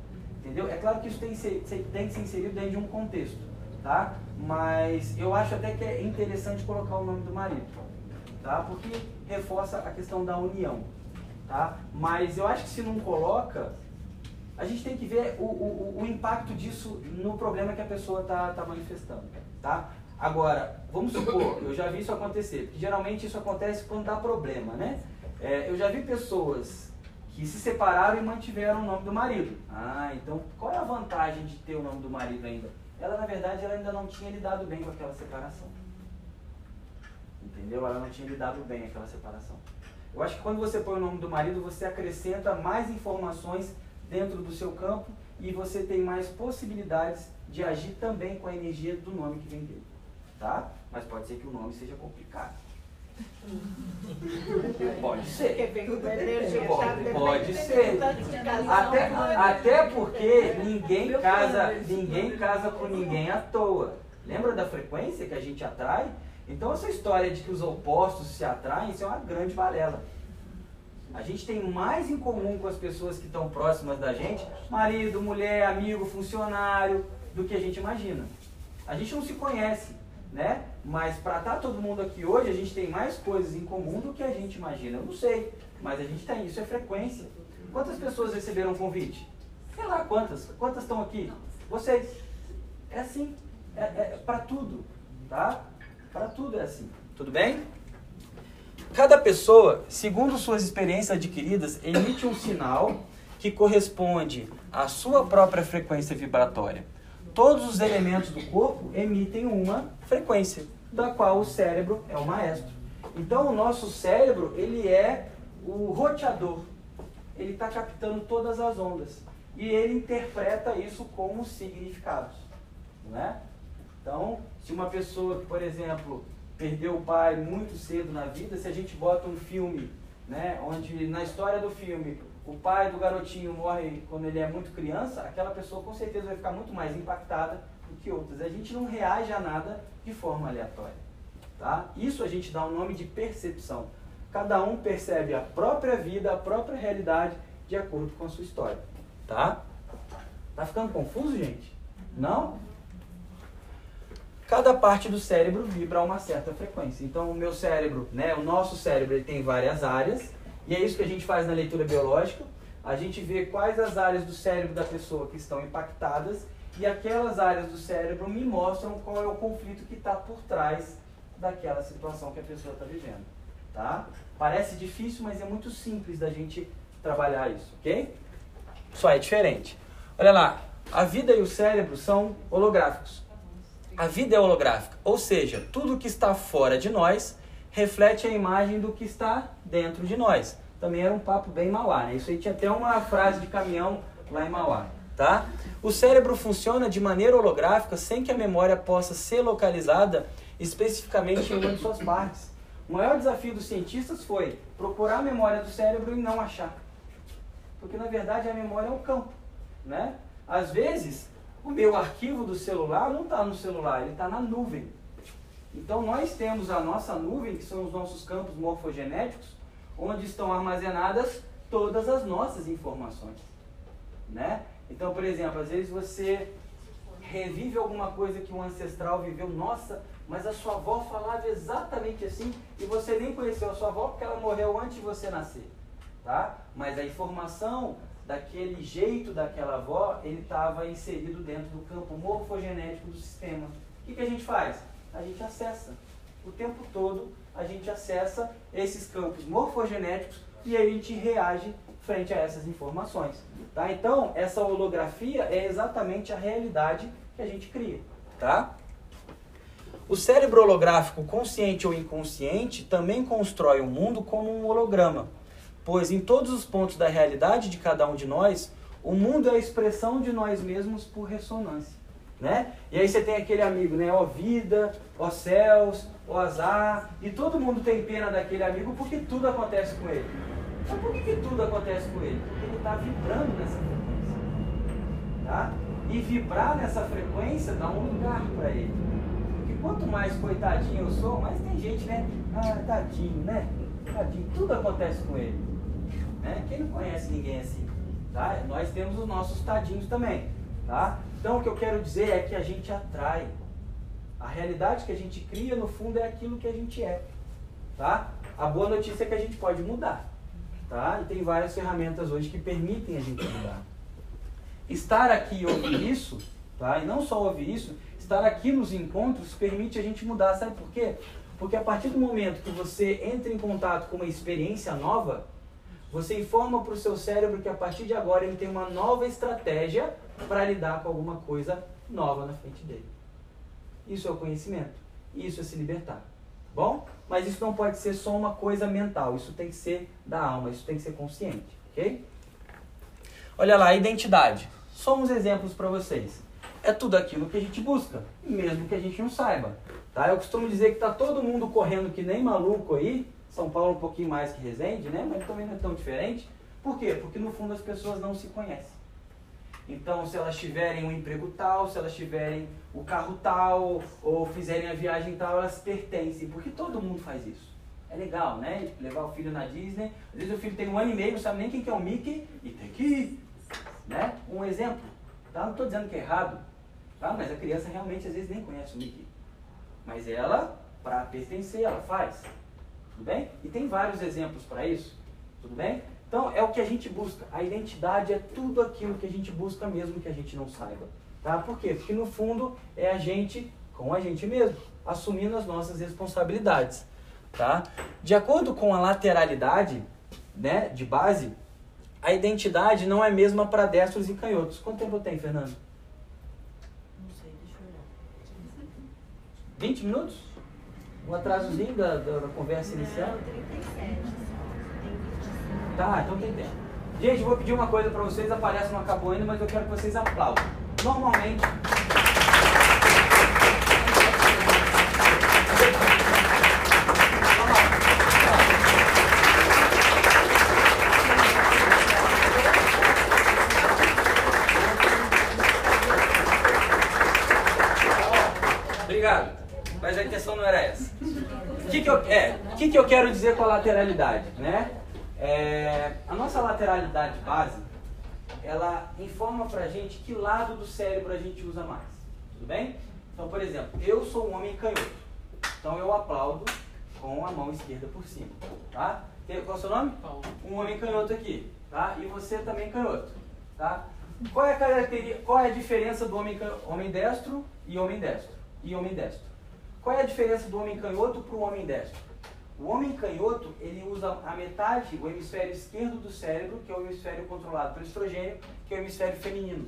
Entendeu? É claro que isso tem que ser, tem que ser inserido dentro de um contexto. Tá? Mas eu acho até que é interessante colocar o nome do marido. Tá? Porque reforça a questão da união. Tá? Mas eu acho que se não coloca, a gente tem que ver o, o, o impacto disso no problema que a pessoa está tá manifestando. Tá? Agora, vamos supor, eu já vi isso acontecer, porque geralmente isso acontece quando dá problema, né? É, eu já vi pessoas que se separaram e mantiveram o nome do marido. Ah, então qual é a vantagem de ter o nome do marido ainda? Ela, na verdade, ela ainda não tinha lidado bem com aquela separação. Entendeu? Ela não tinha lidado bem com aquela separação. Eu acho que quando você põe o nome do marido, você acrescenta mais informações dentro do seu campo e você tem mais possibilidades de agir também com a energia do nome que vem dele. Tá? Mas pode ser que o nome seja complicado. Pode ser. Pode- pode ser. tanto de casal. Até, até porque ninguém casa, ninguém casa com ninguém à toa. Lembra da frequência que a gente atrai? Então essa história de que os opostos se atraem, isso é uma grande balela. A gente tem mais em comum com as pessoas que estão próximas da gente, marido, mulher, amigo, funcionário, do que a gente imagina. A gente não se conhece, né? Mas para estar todo mundo aqui hoje, a gente tem mais coisas em comum do que a gente imagina. Eu não sei, mas a gente tem. Isso é frequência. Quantas pessoas receberam convite? Sei lá quantas. Quantas estão aqui? Vocês. É assim. É, é para tudo, tá? Para tudo é assim. Tudo bem? Cada pessoa, segundo suas experiências adquiridas, emite um sinal que corresponde à sua própria frequência vibratória. Todos os elementos do corpo emitem uma frequência, da qual o cérebro é o maestro. Então, o nosso cérebro, ele é o roteador, ele está captando todas as ondas e ele interpreta isso como significados, não é? Então, se uma pessoa por exemplo, perdeu o pai muito cedo na vida, se a gente bota um filme, né, onde na história do filme o pai do garotinho morre quando ele é muito criança, aquela pessoa com certeza vai ficar muito mais impactada que outras. A gente não reage a nada de forma aleatória. Tá? Isso a gente dá o um nome de percepção. Cada um percebe a própria vida, a própria realidade de acordo com a sua história. Tá? Tá ficando confuso, gente? Não? Cada parte do cérebro vibra a uma certa frequência. Então, o meu cérebro, né, o nosso cérebro, ele tem várias áreas e é isso que a gente faz na leitura biológica. A gente vê quais as áreas do cérebro da pessoa que estão impactadas e aquelas áreas do cérebro me mostram qual é o conflito que está por trás daquela situação que a pessoa está vivendo. Tá? Parece difícil, mas é muito simples da gente trabalhar isso, ok? Só é diferente. Olha lá, a vida e o cérebro são holográficos. A vida é holográfica, ou seja, tudo que está fora de nós reflete a imagem do que está dentro de nós. Também era um papo bem Mauá, né? Isso aí tinha até uma frase de caminhão lá em Mauá, tá? O cérebro funciona de maneira holográfica sem que a memória possa ser localizada especificamente em uma de suas partes. O maior desafio dos cientistas foi procurar a memória do cérebro e não achar. Porque na verdade a memória é um campo, né? Às vezes, o meu arquivo do celular não está no celular, ele está na nuvem. Então nós temos a nossa nuvem, que são os nossos campos morfogenéticos, onde estão armazenadas todas as nossas informações. Né? Então, por exemplo, às vezes você revive alguma coisa que um ancestral viveu, nossa, mas a sua avó falava exatamente assim e você nem conheceu a sua avó porque ela morreu antes de você nascer. Tá? Mas a informação daquele jeito daquela avó, ele estava inserido dentro do campo morfogenético do sistema. O que, que a gente faz? a gente acessa. O tempo todo a gente acessa esses campos morfogenéticos e a gente reage frente a essas informações. Tá? Então, essa holografia é exatamente a realidade que a gente cria. Tá? O cérebro holográfico, consciente ou inconsciente, também constrói o um mundo como um holograma, pois em todos os pontos da realidade de cada um de nós, o mundo é a expressão de nós mesmos por ressonância. Né? E aí você tem aquele amigo, né? Ó vida, ó céus, ó azar. E todo mundo tem pena daquele amigo porque tudo acontece com ele. Mas por que, que tudo acontece com ele? Porque ele está vibrando nessa frequência. Tá? E vibrar nessa frequência dá um lugar para ele. Porque quanto mais coitadinho eu sou, mais tem gente, né? Ah, tadinho, né? Tadinho. Tudo acontece com ele. Né? Quem não conhece ninguém assim? Tá? Nós temos os nossos tadinhos também. Tá? Então o que eu quero dizer é que a gente atrai. A realidade que a gente cria, no fundo, é aquilo que a gente é. Tá? A boa notícia é que a gente pode mudar. Tá? E tem várias ferramentas hoje que permitem a gente mudar. Estar aqui e ouvir isso, tá? e não só ouvir isso, estar aqui nos encontros permite a gente mudar. Sabe por quê? Porque a partir do momento que você entra em contato com uma experiência nova, você informa para o seu cérebro que a partir de agora ele tem uma nova estratégia para lidar com alguma coisa nova na frente dele. Isso é o conhecimento. Isso é se libertar. Bom? Mas isso não pode ser só uma coisa mental. Isso tem que ser da alma. Isso tem que ser consciente. Ok? Olha lá, identidade. Somos exemplos para vocês. É tudo aquilo que a gente busca, mesmo que a gente não saiba. Tá? Eu costumo dizer que está todo mundo correndo que nem maluco aí são Paulo um pouquinho mais que Resende, né? mas também não é tão diferente. Por quê? Porque no fundo as pessoas não se conhecem. Então, se elas tiverem um emprego tal, se elas tiverem o carro tal, ou fizerem a viagem tal, elas pertencem. Porque todo mundo faz isso. É legal, né? Levar o filho na Disney. Às vezes o filho tem um ano e meio, não sabe nem quem que é o Mickey, e tem que ir. Né? Um exemplo. Tá? Não estou dizendo que é errado, tá? mas a criança realmente às vezes nem conhece o Mickey. Mas ela, para pertencer, ela faz. Tudo bem? E tem vários exemplos para isso. Tudo bem? Então é o que a gente busca. A identidade é tudo aquilo que a gente busca mesmo que a gente não saiba. Tá? Por quê? Porque no fundo é a gente com a gente mesmo, assumindo as nossas responsabilidades. Tá? De acordo com a lateralidade né, de base, a identidade não é a mesma para destros e canhotos. Quanto tempo tem, Fernando? Não sei, deixa eu olhar. 20 minutos? Um atrasozinho da, da, da conversa inicial? Não, 37. Tem 27. Tá, então tem tempo. Gente, vou pedir uma coisa pra vocês, a palestra não acabou ainda, mas eu quero que vocês aplaudam. Normalmente. Obrigado. Mas a intenção não era essa. O que, que, eu, é, que, que eu quero dizer com a lateralidade? Né? É, a nossa lateralidade base, ela informa pra gente que lado do cérebro a gente usa mais. Tudo bem? Então, por exemplo, eu sou um homem canhoto. Então eu aplaudo com a mão esquerda por cima. Tá? Tem- Qual é o seu nome? Paulo. Um homem canhoto aqui. Tá? E você também canhoto. Tá? Qual é a característica, qual é a diferença do homem, homem destro e homem destro? E homem destro? Qual é a diferença do homem canhoto para o homem destro? O homem canhoto, ele usa a metade, o hemisfério esquerdo do cérebro, que é o hemisfério controlado pelo estrogênio, que é o hemisfério feminino,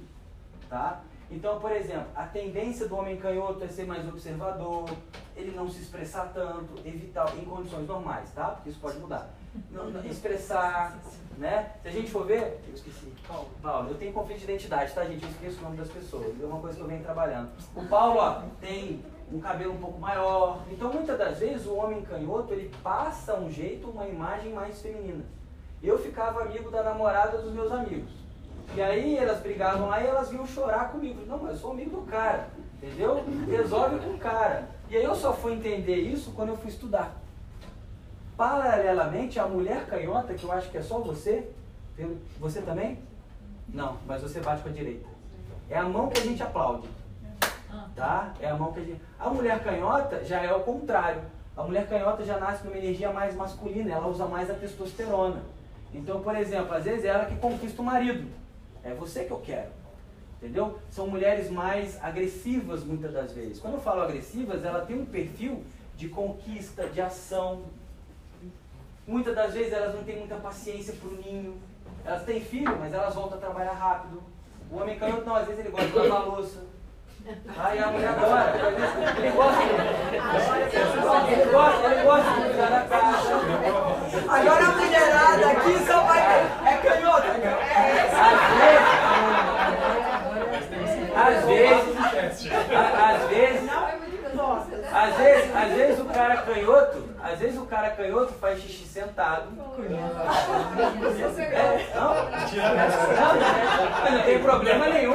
tá? Então, por exemplo, a tendência do homem canhoto é ser mais observador, ele não se expressar tanto, evitar em condições normais, tá? Porque isso pode mudar. Não- não- expressar, né? Se a gente for ver, eu esqueci. Paulo. Paulo, eu tenho conflito de identidade, tá, gente? Eu esqueço o nome das pessoas. É uma coisa que eu venho trabalhando. O Paulo, ó, tem um cabelo um pouco maior. Então, muitas das vezes, o homem canhoto, ele passa um jeito, uma imagem mais feminina. Eu ficava amigo da namorada dos meus amigos. E aí elas brigavam lá e elas vinham chorar comigo. Não, mas eu sou amigo do cara, entendeu? Resolve com o cara. E aí eu só fui entender isso quando eu fui estudar. Paralelamente, a mulher canhota, que eu acho que é só você, você também? Não, mas você bate com a direita. É a mão que a gente aplaude. Tá? É a mão que a gente. A mulher canhota já é o contrário. A mulher canhota já nasce numa energia mais masculina, ela usa mais a testosterona. Então, por exemplo, às vezes é ela que conquista o marido. É você que eu quero. Entendeu? São mulheres mais agressivas muitas das vezes. Quando eu falo agressivas, ela tem um perfil de conquista, de ação. Muitas das vezes elas não têm muita paciência pro ninho. Elas têm filho, mas elas voltam a trabalhar rápido. O homem canhoto não, às vezes ele gosta de lavar louça. Aí a mulher adora. Ele gosta. Ele gosta, ele gosta de cuidar da casa. Agora a mulherada aqui só vai. É canhota. Às vezes, a- às vezes, às vezes, às vezes o cara canhoto, às vezes o cara canhoto faz xixi sentado. É, não? Não, mas não tem problema nenhum.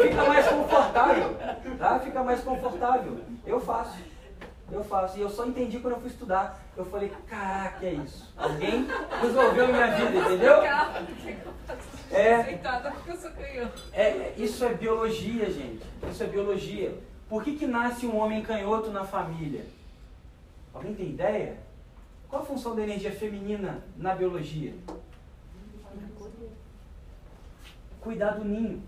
Fica mais confortável, tá? Fica mais confortável. Eu faço. Eu faço. E eu só entendi quando eu fui estudar. Eu falei, caraca, é isso. Alguém resolveu minha vida, entendeu? É. Canhoto. É, isso é biologia, gente. Isso é biologia. Por que, que nasce um homem canhoto na família? Alguém tem ideia? Qual a função da energia feminina na biologia? Cuidar do ninho.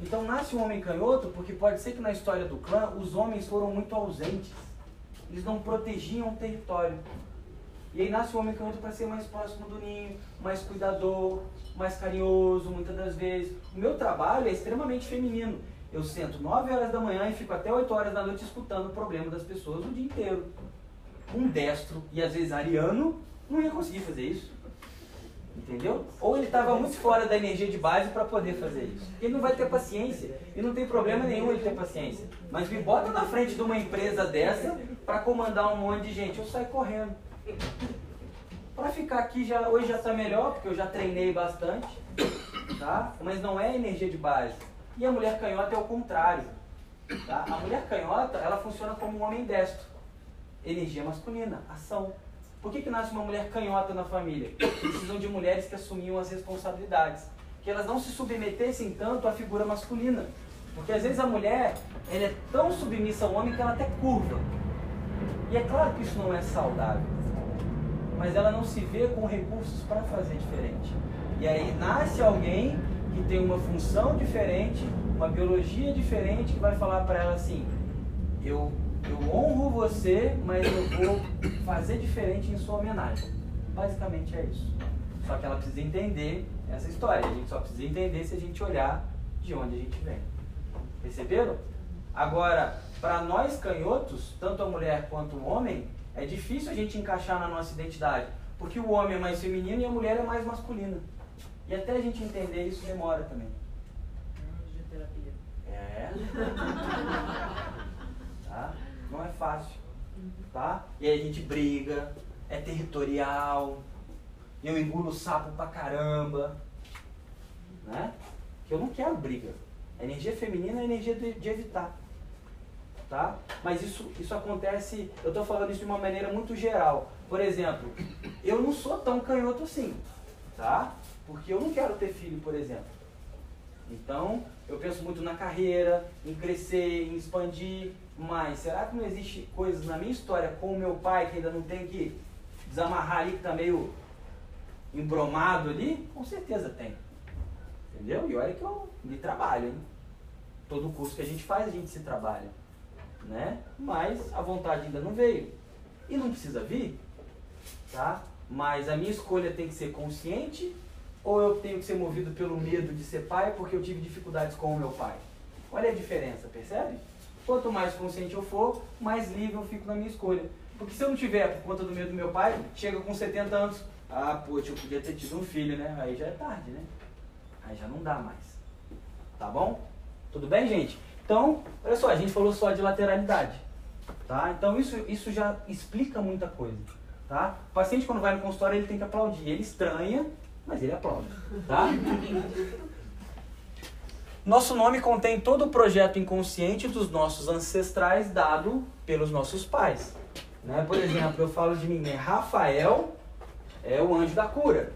Então nasce um homem canhoto porque pode ser que na história do clã os homens foram muito ausentes. Eles não protegiam o território. E aí nasce o homem canhoto para ser mais próximo do ninho, mais cuidador, mais carinhoso, muitas das vezes. O meu trabalho é extremamente feminino. Eu sento 9 horas da manhã e fico até 8 horas da noite escutando o problema das pessoas o dia inteiro. Um destro e às vezes ariano não ia conseguir fazer isso. Entendeu? Ou ele estava muito fora da energia de base para poder fazer isso. Ele não vai ter paciência. E não tem problema nenhum ele ter paciência. Mas me bota na frente de uma empresa dessa para comandar um monte de gente. Eu saio correndo. Para ficar aqui já hoje já está melhor, porque eu já treinei bastante, tá? Mas não é energia de base. E a mulher canhota é o contrário, tá? A mulher canhota, ela funciona como um homem destro. Energia masculina, ação. Por que, que nasce uma mulher canhota na família? Precisam de mulheres que assumiam as responsabilidades. Que elas não se submetessem tanto à figura masculina. Porque às vezes a mulher ela é tão submissa ao homem que ela até curva. E é claro que isso não é saudável. Mas ela não se vê com recursos para fazer diferente. E aí nasce alguém que tem uma função diferente, uma biologia diferente, que vai falar para ela assim: eu, eu honro você, mas eu vou fazer diferente em sua homenagem. Basicamente é isso. Só que ela precisa entender essa história. A gente só precisa entender se a gente olhar de onde a gente vem. Perceberam? Agora, para nós canhotos, tanto a mulher quanto o homem, É difícil a gente encaixar na nossa identidade, porque o homem é mais feminino e a mulher é mais masculina. E até a gente entender isso demora também. Fisioterapia. É. Tá? Não é fácil. Tá? E aí a gente briga, é territorial, eu engulo sapo pra caramba. Né? Que eu não quero briga. A energia feminina é a energia de, de evitar. Tá? Mas isso, isso acontece, eu estou falando isso de uma maneira muito geral. Por exemplo, eu não sou tão canhoto assim, tá? Porque eu não quero ter filho, por exemplo. Então, eu penso muito na carreira, em crescer, em expandir. Mas será que não existe coisas na minha história com o meu pai que ainda não tem que desamarrar ali, que está meio embromado ali? Com certeza tem. Entendeu? E olha que eu me trabalho, hein? Todo curso que a gente faz, a gente se trabalha. Né? Mas a vontade ainda não veio. E não precisa vir, tá? Mas a minha escolha tem que ser consciente ou eu tenho que ser movido pelo medo de ser pai porque eu tive dificuldades com o meu pai? Olha a diferença, percebe? Quanto mais consciente eu for, mais livre eu fico na minha escolha. Porque se eu não tiver por conta do medo do meu pai, chega com 70 anos, ah, poxa, eu podia ter tido um filho, né? Aí já é tarde, né? Aí já não dá mais. Tá bom? Tudo bem, gente? Então, olha só, a gente falou só de lateralidade. Tá? Então isso, isso já explica muita coisa. Tá? O paciente quando vai no consultório ele tem que aplaudir. Ele estranha, mas ele aplaude. Tá? Nosso nome contém todo o projeto inconsciente dos nossos ancestrais dado pelos nossos pais. Né? Por exemplo, eu falo de mim, né? Rafael é o anjo da cura.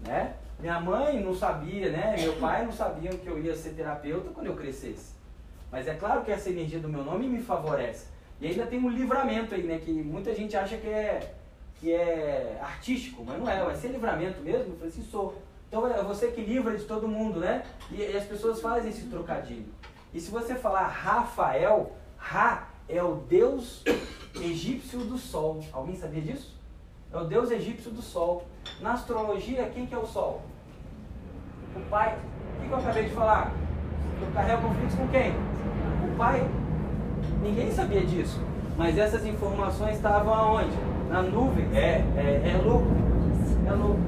Né? Minha mãe não sabia, né? meu pai não sabiam que eu ia ser terapeuta quando eu crescesse. Mas é claro que essa energia do meu nome me favorece. E ainda tem um livramento aí, né? Que muita gente acha que é, que é artístico, mas não é, vai ser livramento mesmo. Eu falei assim, sou. Então é você que livra de todo mundo, né? E, e as pessoas fazem esse trocadilho. E se você falar Rafael, Ra é o deus egípcio do sol. Alguém sabia disso? É o deus egípcio do sol. Na astrologia, quem que é o sol? O pai. O que, eu acabei de falar? Eu carrego conflitos com quem? O pai. Ninguém sabia disso. Mas essas informações estavam aonde? Na nuvem. É, é, é louco. É louco.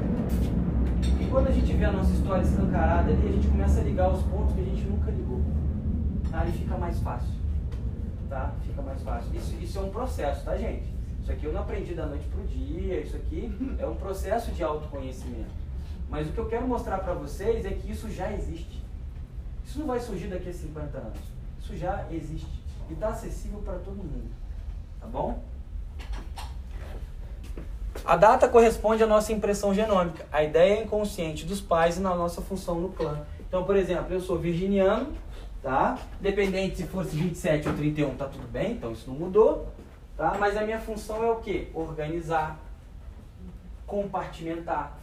E quando a gente vê a nossa história escancarada ali, a gente começa a ligar os pontos que a gente nunca ligou. Aí fica mais fácil. Tá? Fica mais fácil. Isso, isso é um processo, tá, gente? Isso aqui eu não aprendi da noite pro dia. Isso aqui é um processo de autoconhecimento. Mas o que eu quero mostrar para vocês é que isso já existe. Isso não vai surgir daqui a 50 anos. Isso já existe. E está acessível para todo mundo. Tá bom? A data corresponde à nossa impressão genômica, a ideia inconsciente dos pais e na nossa função no clã. Então, por exemplo, eu sou virginiano, tá? Dependente se fosse 27 ou 31, tá tudo bem, então isso não mudou, tá? Mas a minha função é o quê? Organizar, compartimentar,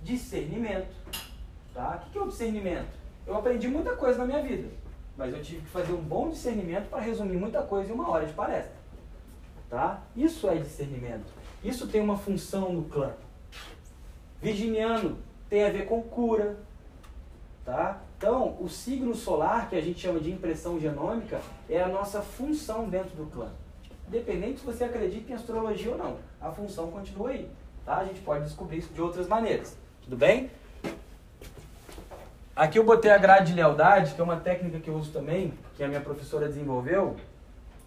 discernimento, tá? O que é o discernimento? Eu aprendi muita coisa na minha vida, mas eu tive que fazer um bom discernimento para resumir muita coisa em uma hora de palestra, tá? Isso é discernimento. Isso tem uma função no clã. Virginiano tem a ver com cura, tá? Então, o signo solar, que a gente chama de impressão genômica, é a nossa função dentro do clã. Independente se você acredita em astrologia ou não, a função continua aí, tá? A gente pode descobrir isso de outras maneiras. Tudo bem? Aqui eu botei a grade de lealdade, que é uma técnica que eu uso também, que a minha professora desenvolveu.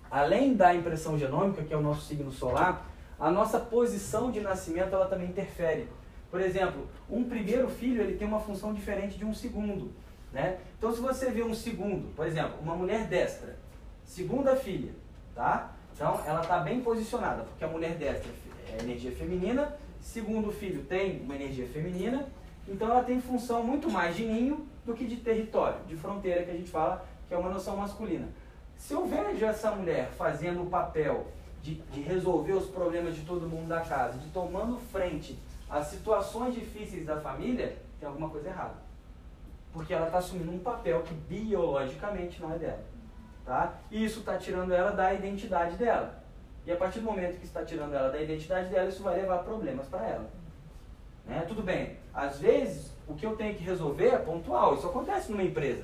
Além da impressão genômica, que é o nosso signo solar, a nossa posição de nascimento ela também interfere. Por exemplo, um primeiro filho ele tem uma função diferente de um segundo. Né? Então, se você vê um segundo, por exemplo, uma mulher destra, segunda filha, tá? Então, ela está bem posicionada, porque a mulher destra é energia feminina, segundo filho tem uma energia feminina, então ela tem função muito mais de ninho do que de território, de fronteira que a gente fala, que é uma noção masculina. Se eu vejo essa mulher fazendo o papel de, de resolver os problemas de todo mundo da casa, de tomando frente às situações difíceis da família, tem alguma coisa errada. Porque ela está assumindo um papel que biologicamente não é dela. Tá? E isso está tirando ela da identidade dela. E a partir do momento que está tirando ela da identidade dela, isso vai levar problemas para ela. Né? Tudo bem, às vezes o que eu tenho que resolver é pontual. Isso acontece numa empresa.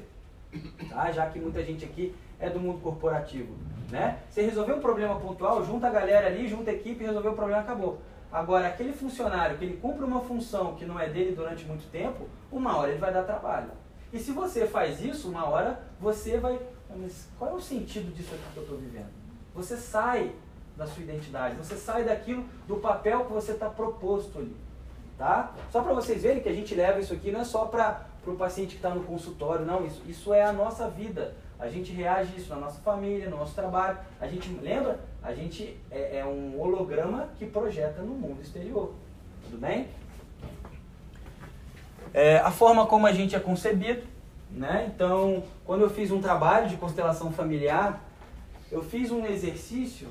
Tá? Já que muita gente aqui é do mundo corporativo. Né? Você resolveu um problema pontual, junta a galera ali, junta a equipe, resolveu o problema, acabou. Agora, aquele funcionário que ele cumpre uma função que não é dele durante muito tempo, uma hora ele vai dar trabalho. E se você faz isso, uma hora você vai. Mas qual é o sentido disso aqui que eu estou vivendo? Você sai da sua identidade, você sai daquilo, do papel que você está proposto ali. Tá? Só para vocês verem que a gente leva isso aqui não é só para o paciente que está no consultório, não, isso, isso é a nossa vida. A gente reage isso na nossa família, no nosso trabalho. A gente lembra? A gente é, é um holograma que projeta no mundo exterior. Tudo bem? É, a forma como a gente é concebido, né? Então, quando eu fiz um trabalho de constelação familiar, eu fiz um exercício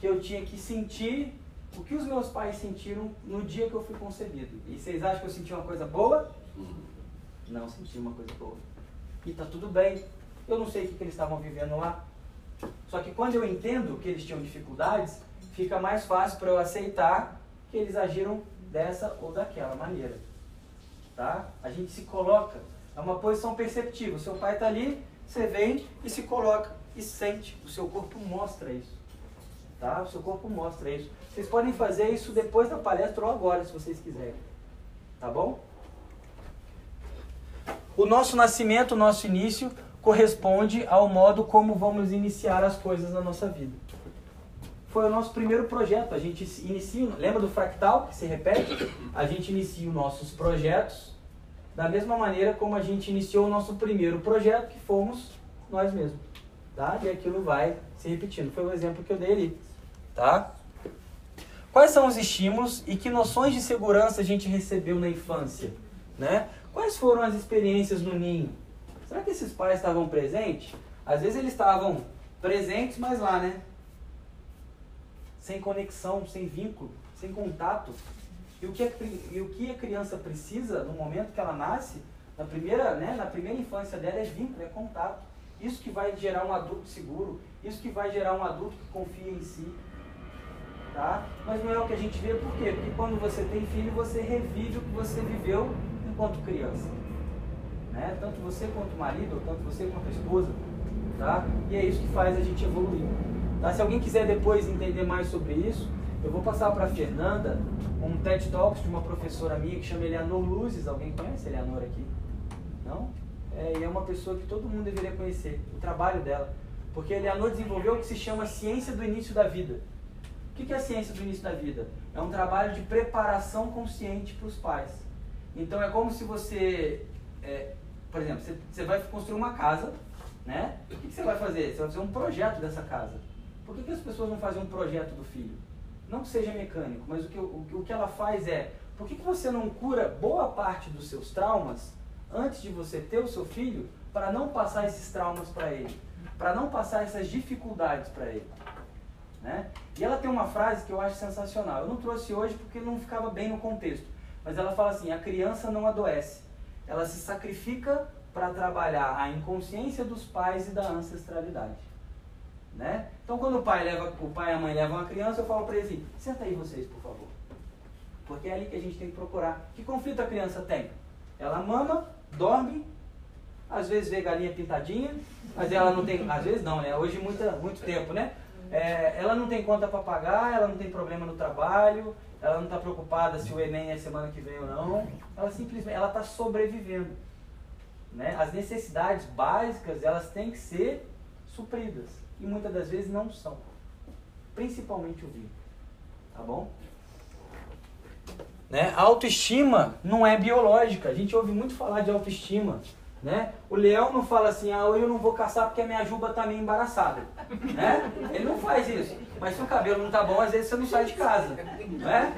que eu tinha que sentir o que os meus pais sentiram no dia que eu fui concebido. E vocês acham que eu senti uma coisa boa? Não senti uma coisa boa. E tá tudo bem. Eu não sei o que, que eles estavam vivendo lá. Só que quando eu entendo que eles tinham dificuldades, fica mais fácil para eu aceitar que eles agiram dessa ou daquela maneira. Tá? A gente se coloca, é uma posição perceptiva. Seu pai está ali, você vem e se coloca e sente. O seu corpo mostra isso. Tá? O seu corpo mostra isso. Vocês podem fazer isso depois da palestra ou agora, se vocês quiserem. Tá bom? O nosso nascimento, o nosso início, corresponde ao modo como vamos iniciar as coisas na nossa vida. Foi o nosso primeiro projeto. A gente inicia, lembra do fractal que se repete? A gente inicia os nossos projetos da mesma maneira como a gente iniciou o nosso primeiro projeto, que fomos nós mesmos. Tá? E aquilo vai se repetindo. Foi o exemplo que eu dei ali. Tá? Quais são os estímulos e que noções de segurança a gente recebeu na infância? Né? Quais foram as experiências no ninho? Será que esses pais estavam presentes? Às vezes eles estavam presentes, mas lá, né? Sem conexão, sem vínculo, sem contato. E o que a, e o que a criança precisa no momento que ela nasce, na primeira, né, na primeira infância dela, é vínculo, é contato. Isso que vai gerar um adulto seguro, isso que vai gerar um adulto que confia em si. Tá? Mas não é o que a gente vê, por quê? Porque quando você tem filho, você revive o que você viveu enquanto criança né? Tanto você quanto o marido, tanto você quanto a esposa, tá? E é isso que faz a gente evoluir. Tá? Se alguém quiser depois entender mais sobre isso, eu vou passar para Fernanda um TED Talks de uma professora minha que chama Eleanor Luzes. Alguém conhece Eleanor aqui? Não? É, e é uma pessoa que todo mundo deveria conhecer, o trabalho dela. Porque Eleanor desenvolveu o que se chama ciência do início da vida. O que é a ciência do início da vida? É um trabalho de preparação consciente para os pais. Então é como se você é, por exemplo, você, vai construir uma casa, né? O que, que, você vai fazer? Você vai fazer um projeto dessa casa. Por que, que as pessoas não fazem um projeto do filho? Não que seja mecânico, mas o que, o, o que ela faz é, por que, que você não cura boa parte dos seus traumas antes de você ter o seu filho para não passar esses traumas para ele? Para não passar essas dificuldades para ele? Né? E ela tem uma frase que eu acho sensacional. Eu não trouxe hoje porque não ficava bem no contexto. Mas ela fala assim: a criança não adoece, ela se sacrifica para trabalhar a inconsciência dos pais e da ancestralidade. Né? Então quando o pai leva, o pai e a mãe levam a criança, eu falo para eles assim, senta aí vocês, por favor. Porque é ali que a gente tem que procurar. Que conflito a criança tem? Ela mama, dorme, às vezes vê galinha pintadinha, mas ela não tem, às vezes não, né? Hoje muita, muito tempo, né? É, ela não tem conta para pagar, ela não tem problema no trabalho, ela não está preocupada se o Enem é semana que vem ou não, ela simplesmente ela está sobrevivendo. Né? As necessidades básicas elas têm que ser supridas e muitas das vezes não são, principalmente o vínculo, tá bom? Né? A autoestima não é biológica. A gente ouve muito falar de autoestima. Né? O leão não fala assim, ah, eu não vou caçar porque a minha juba está meio embaraçada. Né? Ele não faz isso. Mas se o cabelo não está bom, às vezes você não sai de casa. Né?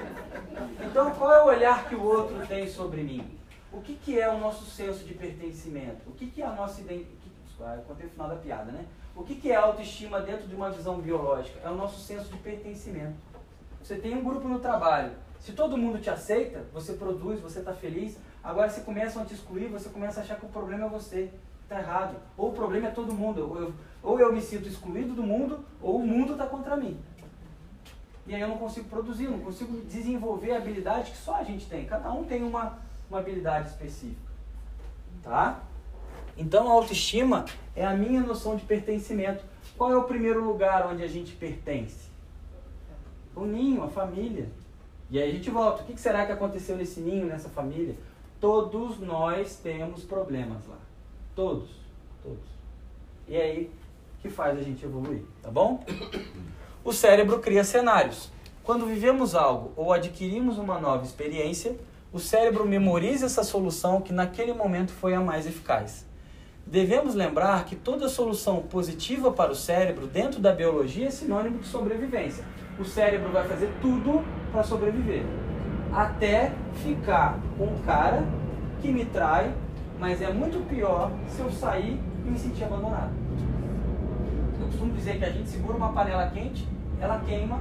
Então, qual é o olhar que o outro tem sobre mim? O que, que é o nosso senso de pertencimento? O que, que é a nossa identidade? Contei o final da piada, né? O que, que é autoestima dentro de uma visão biológica? É o nosso senso de pertencimento. Você tem um grupo no trabalho. Se todo mundo te aceita, você produz, você está feliz, Agora, se começam a te excluir, você começa a achar que o problema é você. Está errado. Ou o problema é todo mundo. Ou eu, ou eu me sinto excluído do mundo, ou o mundo está contra mim. E aí eu não consigo produzir, não consigo desenvolver a habilidade que só a gente tem. Cada um tem uma, uma habilidade específica. Tá? Então a autoestima é a minha noção de pertencimento. Qual é o primeiro lugar onde a gente pertence? O ninho, a família. E aí a gente volta. O que será que aconteceu nesse ninho, nessa família? Todos nós temos problemas lá. Todos. Todos. E é aí que faz a gente evoluir, tá bom? O cérebro cria cenários. Quando vivemos algo ou adquirimos uma nova experiência, o cérebro memoriza essa solução que naquele momento foi a mais eficaz. Devemos lembrar que toda solução positiva para o cérebro dentro da biologia é sinônimo de sobrevivência. O cérebro vai fazer tudo para sobreviver, até ficar com um cara que me trai, mas é muito pior se eu sair e me sentir abandonado. Eu costumo dizer que a gente segura uma panela quente, ela queima,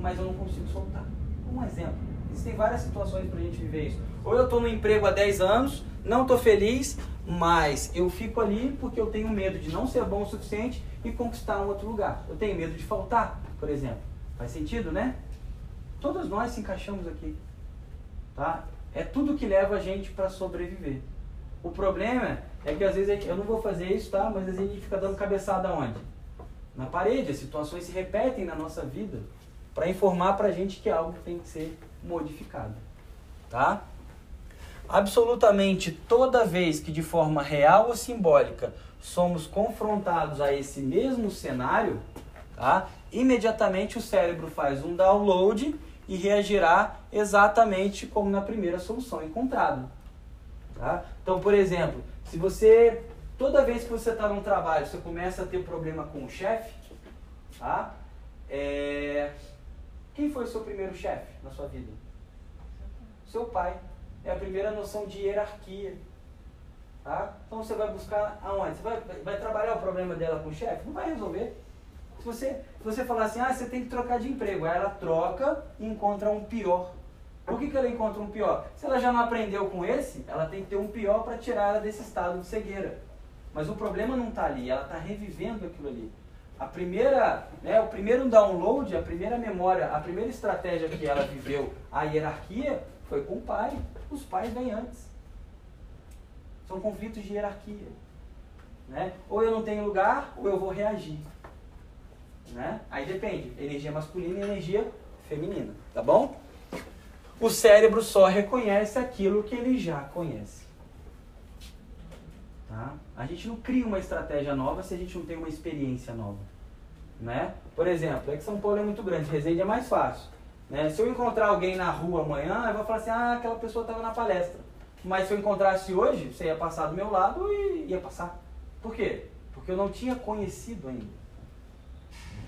mas eu não consigo soltar. Um exemplo. Existem várias situações para a gente viver isso. Ou eu estou no emprego há 10 anos, não estou feliz, mas eu fico ali porque eu tenho medo de não ser bom o suficiente e conquistar um outro lugar. Eu tenho medo de faltar, por exemplo. Faz sentido, né? Todos nós se encaixamos aqui. Tá? É tudo que leva a gente para sobreviver. O problema é que às vezes gente, eu não vou fazer isso, tá? Mas às vezes a gente fica dando cabeçada onde? Na parede. As situações se repetem na nossa vida para informar para a gente que algo tem que ser modificado. Tá? Absolutamente toda vez que de forma real ou simbólica somos confrontados a esse mesmo cenário, tá? imediatamente o cérebro faz um download e reagirá exatamente como na primeira solução encontrada. Tá? Então, por exemplo, se você, toda vez que você está num trabalho, você começa a ter problema com o chefe, tá? É... quem foi o seu primeiro chefe na sua vida? Seu pai é a primeira noção de hierarquia. Tá? Então você vai buscar aonde? Você vai, vai trabalhar o problema dela com o chefe? Não vai resolver. Se você, se você falar assim, ah, você tem que trocar de emprego, aí ela troca e encontra um pior. Por que, que ela encontra um pior? Se ela já não aprendeu com esse, ela tem que ter um pior para tirar ela desse estado de cegueira. Mas o problema não está ali, ela está revivendo aquilo ali. A primeira, né, o primeiro download, a primeira memória, a primeira estratégia que ela viveu, a hierarquia, foi com o pai. Os pais vêm antes. São conflitos de hierarquia. Né? Ou eu não tenho lugar, ou eu vou reagir. Né? Aí depende, energia masculina e energia feminina, tá bom? O cérebro só reconhece aquilo que ele já conhece. Tá? A gente não cria uma estratégia nova se a gente não tem uma experiência nova. Né? Por exemplo, é que São Paulo é muito grande, Resende é mais fácil. Né? Se eu encontrar alguém na rua amanhã, eu vou falar assim, ah, aquela pessoa estava na palestra. Mas se eu encontrasse hoje, você ia passar do meu lado e ia passar. Por quê? Porque eu não tinha conhecido ainda.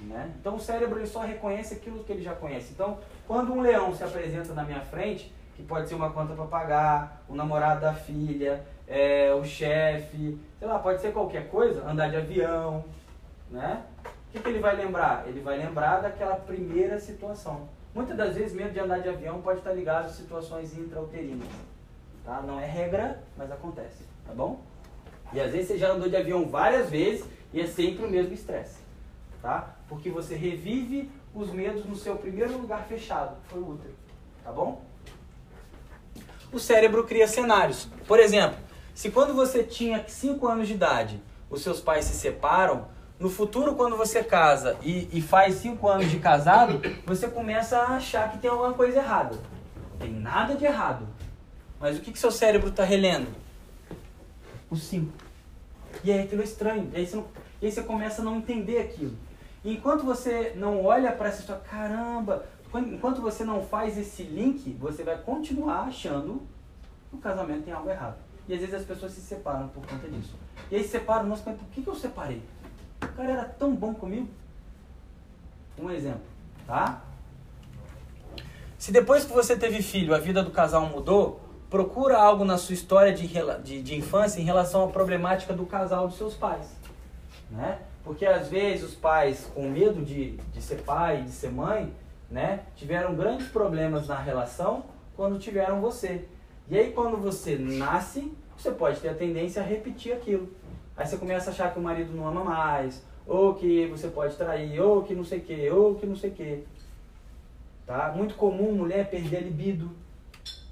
Né? Então o cérebro ele só reconhece aquilo que ele já conhece. Então, quando um leão se apresenta na minha frente, que pode ser uma conta para pagar, o namorado da filha, é, o chefe, sei lá, pode ser qualquer coisa, andar de avião, né? O que, que ele vai lembrar? Ele vai lembrar daquela primeira situação. Muitas das vezes, medo de andar de avião pode estar ligado a situações intrauterinas. Tá? Não é regra, mas acontece. Tá bom? E às vezes você já andou de avião várias vezes e é sempre o mesmo estresse. Tá? Porque você revive os medos no seu primeiro lugar fechado, foi o útero. Tá bom? O cérebro cria cenários. Por exemplo, se quando você tinha 5 anos de idade, os seus pais se separam, no futuro, quando você casa e, e faz cinco anos de casado, você começa a achar que tem alguma coisa errada. Não tem nada de errado. Mas o que, que seu cérebro está relendo? O cinco. E aí aquilo é estranho. E aí, você e aí você começa a não entender aquilo. Enquanto você não olha para essa história, caramba, enquanto você não faz esse link, você vai continuar achando que o casamento tem algo errado. E às vezes as pessoas se separam por conta disso. E aí se separam, nossa, mas por que, que eu separei? O cara era tão bom comigo. Um exemplo, tá? Se depois que você teve filho a vida do casal mudou, procura algo na sua história de, de, de infância em relação à problemática do casal dos seus pais. Né? Porque às vezes os pais, com medo de, de ser pai, de ser mãe, né, tiveram grandes problemas na relação quando tiveram você. E aí quando você nasce, você pode ter a tendência a repetir aquilo. Aí você começa a achar que o marido não ama mais, ou que você pode trair, ou que não sei o que, ou que não sei o que. Tá? Muito comum mulher perder libido.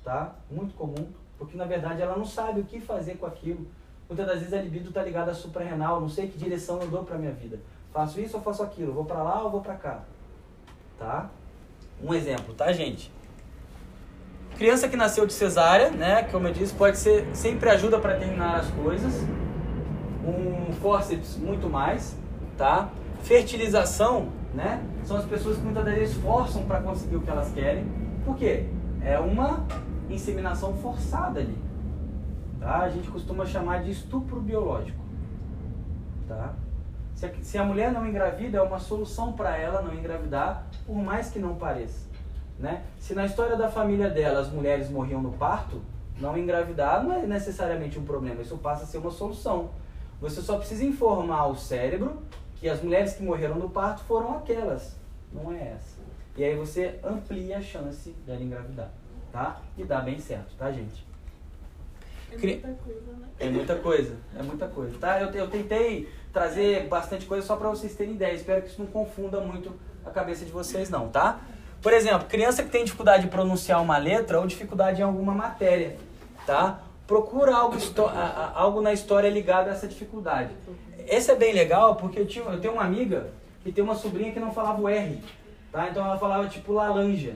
Tá? Muito comum. Porque na verdade ela não sabe o que fazer com aquilo. Muitas das vezes a libido está ligada à suprarrenal, não sei que direção eu dou para minha vida. Faço isso ou faço aquilo, vou para lá ou vou para cá. Tá? Um exemplo, tá, gente? Criança que nasceu de cesárea, né, como eu disse, pode ser sempre ajuda para terminar as coisas. Um fórceps muito mais, tá? Fertilização, né? São as pessoas que muitas vezes forçam para conseguir o que elas querem. Por quê? É uma inseminação forçada ali. Tá? A gente costuma chamar de estupro biológico. Tá? Se a, se a mulher não engravida, é uma solução para ela não engravidar, por mais que não pareça. Né? Se na história da família dela as mulheres morriam no parto, não engravidar não é necessariamente um problema, isso passa a ser uma solução. Você só precisa informar o cérebro que as mulheres que morreram no parto foram aquelas, não é essa. E aí você amplia a chance dela engravidar, tá? E dá bem certo, tá, gente? É Cri- muita coisa, né? É muita coisa, é muita coisa, tá? Eu, eu tentei trazer bastante coisa só para vocês terem ideia. Espero que isso não confunda muito a cabeça de vocês, não, tá? Por exemplo, criança que tem dificuldade de pronunciar uma letra ou dificuldade em alguma matéria, tá? Procura algo, algo na história ligado a essa dificuldade. Esse é bem legal porque eu, tinha, eu tenho uma amiga que tem uma sobrinha que não falava o R, tá? Então ela falava tipo laranja.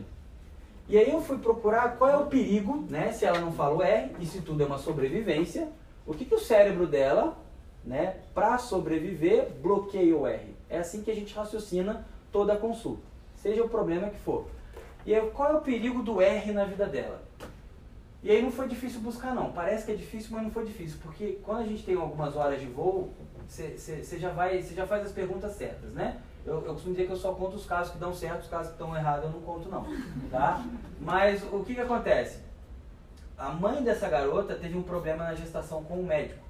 E aí eu fui procurar qual é o perigo, né? Se ela não fala o R, se tudo é uma sobrevivência, o que, que o cérebro dela, né, para sobreviver, bloqueia o R. É assim que a gente raciocina toda a consulta, seja o problema que for. E aí, qual é o perigo do R na vida dela? E aí não foi difícil buscar não. Parece que é difícil, mas não foi difícil, porque quando a gente tem algumas horas de voo, você já você já faz as perguntas certas, né? Eu, eu costumo dizer que eu só conto os casos que dão certo, os casos que estão errados eu não conto não, tá? Mas o que que acontece? A mãe dessa garota teve um problema na gestação com o médico,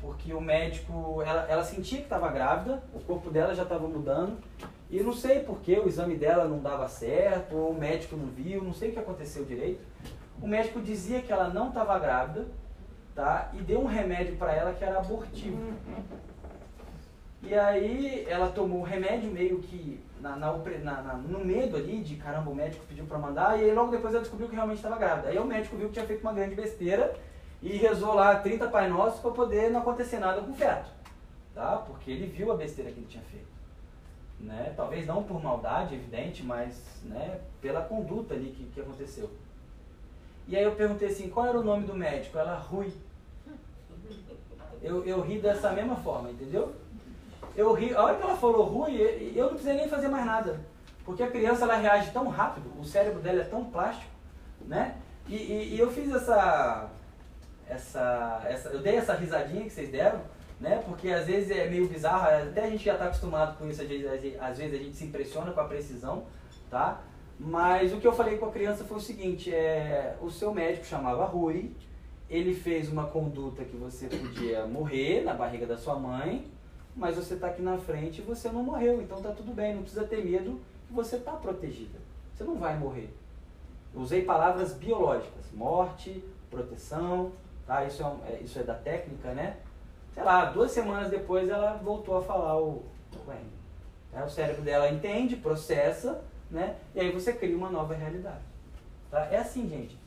porque o médico, ela, ela sentia que estava grávida, o corpo dela já estava mudando, e não sei porque o exame dela não dava certo, ou o médico não viu, não sei o que aconteceu direito. O médico dizia que ela não estava grávida, tá? E deu um remédio para ela que era abortivo. E aí ela tomou o remédio meio que na, na na- no medo ali de caramba, o médico pediu para mandar, e aí logo depois ela descobriu que realmente estava grávida. Aí o médico viu que tinha feito uma grande besteira e rezou lá 30 Pai Nossos para poder não acontecer nada com o feto. Tá? Porque ele viu a besteira que ele tinha feito. Né? Talvez não por maldade, evidente, mas né, pela conduta ali que, que aconteceu. E aí eu perguntei assim, qual era o nome do médico? Ela, Rui. Eu, eu ri dessa mesma forma, entendeu? Eu ri, a hora que ela falou Rui, eu não precisei nem fazer mais nada. Porque a criança ela reage tão rápido, o cérebro dela é tão plástico, né? E, e- e eu fiz essa, essa, essa. Eu dei essa risadinha que vocês deram, né? Porque às vezes é meio bizarro, até a gente já está acostumado com isso, às vezes, às vezes a gente se impressiona com a precisão, tá? Mas o que eu falei com a criança foi o seguinte, é, o seu médico chamava Rui, ele fez uma conduta que você podia morrer na barriga da sua mãe, mas você está aqui na frente e você não morreu, então tá tudo bem, não precisa ter medo você está protegida. Você não vai morrer. Usei palavras biológicas, morte, proteção, tá? Isso é, um- é- isso é da técnica, né? Sei lá, duas semanas depois ela voltou a falar o, o. Tá? O cérebro dela entende, processa, né? E aí você cria uma nova realidade. Tá? É assim, gente.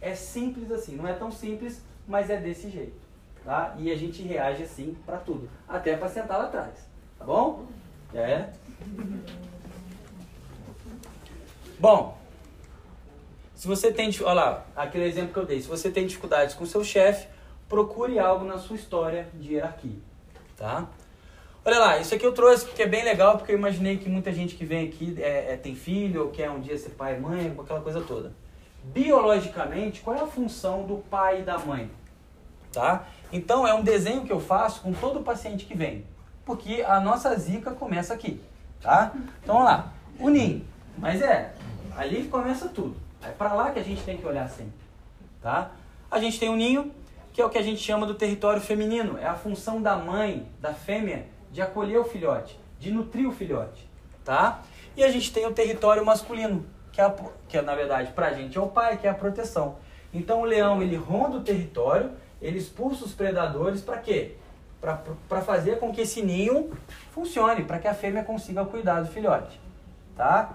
É simples assim. Não é tão simples, mas é desse jeito. Tá? E a gente reage assim pra tudo. Até pra sentar lá atrás. Tá bom? É. Bom, se você tem, olha lá, aquele exemplo que eu dei, se você tem dificuldades com seu chefe, procure algo na sua história de hierarquia, tá? Olha lá, isso aqui eu trouxe porque é bem legal, porque eu imaginei que muita gente que vem aqui é, é- tem filho, ou quer um dia ser pai e mãe, aquela coisa toda. Biologicamente, qual é a função do pai e da mãe? Tá? Então é um desenho que eu faço com todo paciente que vem, porque a nossa zica começa aqui, tá? Então lá, o ninho, mas é, ali começa tudo. É para lá que a gente tem que olhar sempre, tá? A gente tem o ninho, que é o que a gente chama do território feminino, é a função da mãe, da fêmea, de acolher o filhote, de nutrir o filhote, tá? E a gente tem o território masculino, que é, a, que é na verdade pra gente é o pai, que é a proteção. Então o leão ele ronda o território, ele expulsa os predadores para quê? Para fazer com que esse ninho funcione, para que a fêmea consiga cuidar do filhote, tá?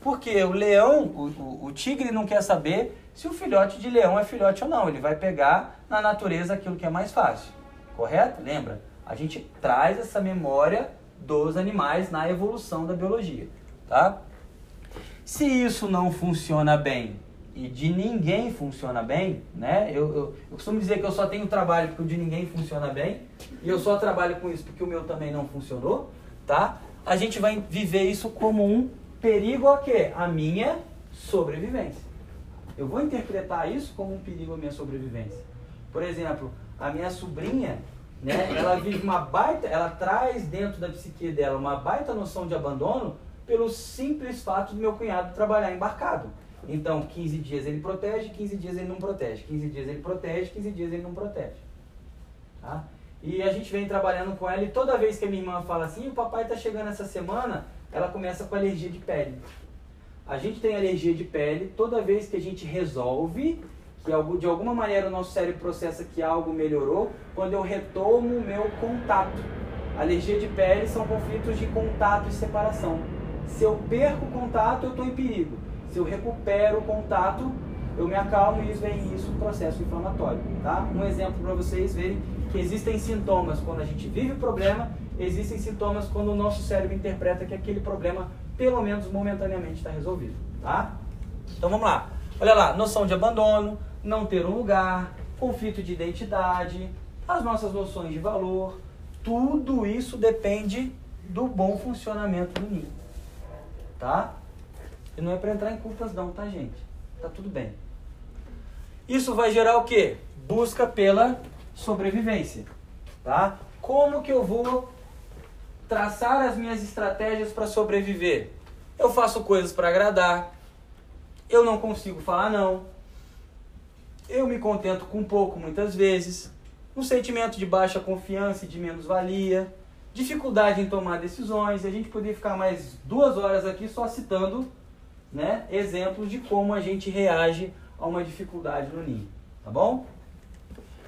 Porque o leão, o, o, tigre não quer saber se o filhote de leão é filhote ou não. Ele vai pegar na natureza aquilo que é mais fácil. correto? Lembra? A gente traz essa memória dos animais na evolução da biologia, tá? Se isso não funciona bem e de ninguém funciona bem, né? Eu, eu, eu costumo dizer que eu só tenho trabalho porque o de ninguém funciona bem e eu só trabalho com isso porque o meu também não funcionou, tá? A gente vai viver isso como um perigo a quê? A minha sobrevivência. Eu vou interpretar isso como um perigo à minha sobrevivência. Por exemplo, a minha sobrinha, né, ela vive uma baita, ela traz dentro da psique dela uma baita noção de abandono pelo simples fato do meu cunhado trabalhar embarcado. Então, 15 dias ele protege, 15 dias ele não protege, 15 dias ele protege, 15 dias ele não protege. Tá? E a gente vem trabalhando com ela e toda vez que a minha irmã fala assim, o papai está chegando essa semana, ela começa com alergia de pele. A gente tem alergia de pele toda vez que a gente resolve que de alguma maneira o nosso cérebro processa que algo melhorou quando eu retomo o meu contato. Alergia de pele são conflitos de contato e separação. Se eu perco o contato, eu estou em perigo. Se eu recupero o contato, eu me acalmo e vem isso um processo inflamatório. Tá? Um exemplo para vocês verem que existem sintomas quando a gente vive o problema, existem sintomas quando o nosso cérebro interpreta que aquele problema, pelo menos momentaneamente, está resolvido. Tá? Então vamos lá. Olha lá, noção de abandono, não ter um lugar, conflito de identidade, as nossas noções de valor, tudo isso depende do bom funcionamento do ninho. Tá? E não é para entrar em culpas não, tá gente? Tá tudo bem. Isso vai gerar o quê? Busca pela sobrevivência, tá? Como que eu vou traçar as minhas estratégias para sobreviver? Eu faço coisas para agradar. Eu não consigo falar não. Eu me contento com pouco muitas vezes. Um sentimento de baixa confiança e de menos-valia. Dificuldade em tomar decisões. A gente poderia ficar mais duas horas aqui só citando né, exemplos de como a gente reage a uma dificuldade no ninho. Tá bom?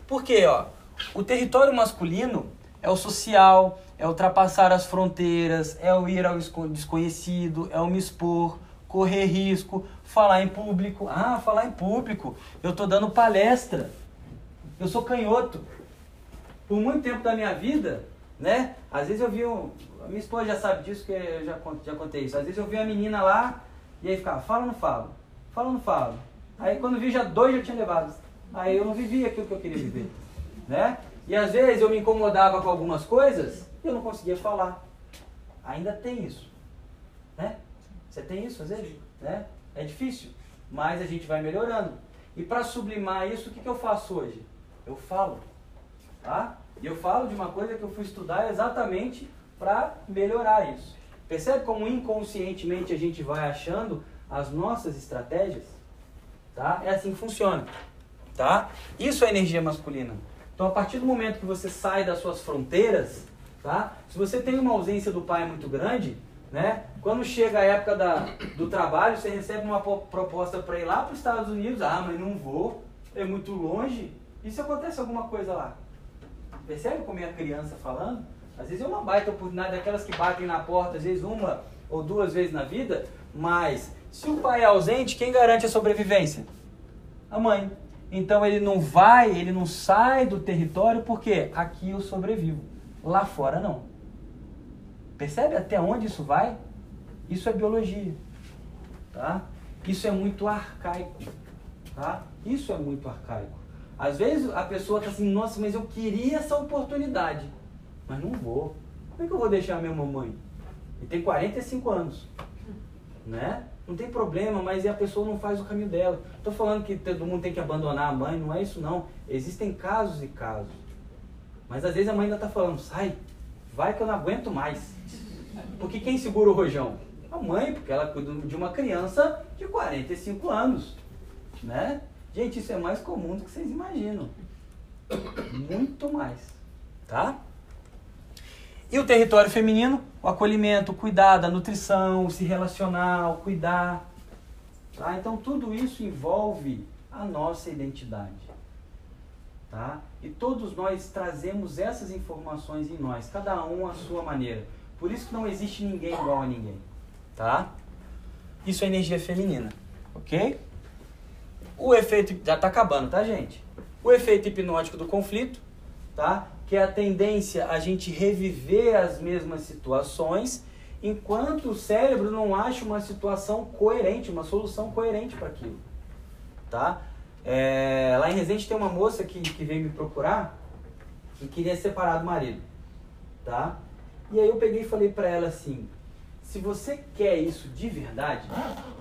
Porque, ó, o território masculino é o social, é ultrapassar as fronteiras, é o ir ao desconhecido, é o me expor, correr risco, falar em público. Ah, falar em público. Eu estou dando palestra. Eu sou canhoto. Por muito tempo da minha vida, né? Às vezes eu vi um. Minha esposa já sabe disso, que eu já, já contei isso. Às vezes eu vi uma menina lá e aí ficava, fala ou não falo? Fala ou não falo? Aí quando vi, já dois já tinha levado. Aí eu não vivia aquilo que eu queria viver. Né? E às vezes eu me incomodava com algumas coisas e eu não conseguia falar. Ainda tem isso. Né? Você tem isso às vezes? Né? É difícil, mas a gente vai melhorando. E para sublimar isso, o que, que eu faço hoje? Eu falo. Tá? E eu falo de uma coisa que eu fui estudar exatamente para melhorar isso. Percebe como inconscientemente a gente vai achando as nossas estratégias? Tá? É assim que funciona. Tá? Isso é energia masculina. Então, a partir do momento que você sai das suas fronteiras, tá? se você tem uma ausência do pai muito grande, né? quando chega a época da, do trabalho, você recebe uma proposta para ir lá para os Estados Unidos, ah, mas não vou, é muito longe. E se acontece alguma coisa lá? Percebe como é a criança falando? Às vezes é uma baita oportunidade daquelas que batem na porta, às vezes uma ou duas vezes na vida, mas se o pai é ausente, quem garante a sobrevivência? A mãe. Então ele não vai, ele não sai do território porque aqui eu sobrevivo, lá fora não. Percebe até onde isso vai? Isso é biologia, tá? Isso é muito arcaico, tá? Isso é muito arcaico. Às vezes a pessoa está assim, nossa, mas eu queria essa oportunidade, mas não vou. Como é que eu vou deixar a minha mamãe? E tem 45 anos, né? Não tem problema, mas a pessoa não faz o caminho dela. Estou falando que todo mundo tem que abandonar a mãe, não é isso não. Existem casos e casos. Mas às vezes a mãe ainda está falando, sai, vai que eu não aguento mais. Porque quem segura o rojão? A mãe, porque ela cuida de uma criança de 45 anos. Né? Gente, isso é mais comum do que vocês imaginam. Muito mais. Tá? E o território feminino, o acolhimento, o cuidado, a nutrição, se relacionar, o cuidar. Tá? Então tudo isso envolve a nossa identidade. Tá? E todos nós trazemos essas informações em nós, cada um à sua maneira. Por isso que não existe ninguém igual a ninguém. Tá? Isso é energia feminina. Ok? O efeito. Já está acabando, tá, gente? O efeito hipnótico do conflito. Tá? Que é a tendência a gente reviver as mesmas situações, enquanto o cérebro não acha uma situação coerente, uma solução coerente para aquilo. Tá? É, lá em Resende tem uma moça que, que veio me procurar e queria separar do marido. Tá? E aí eu peguei e falei para ela assim, se você quer isso de verdade,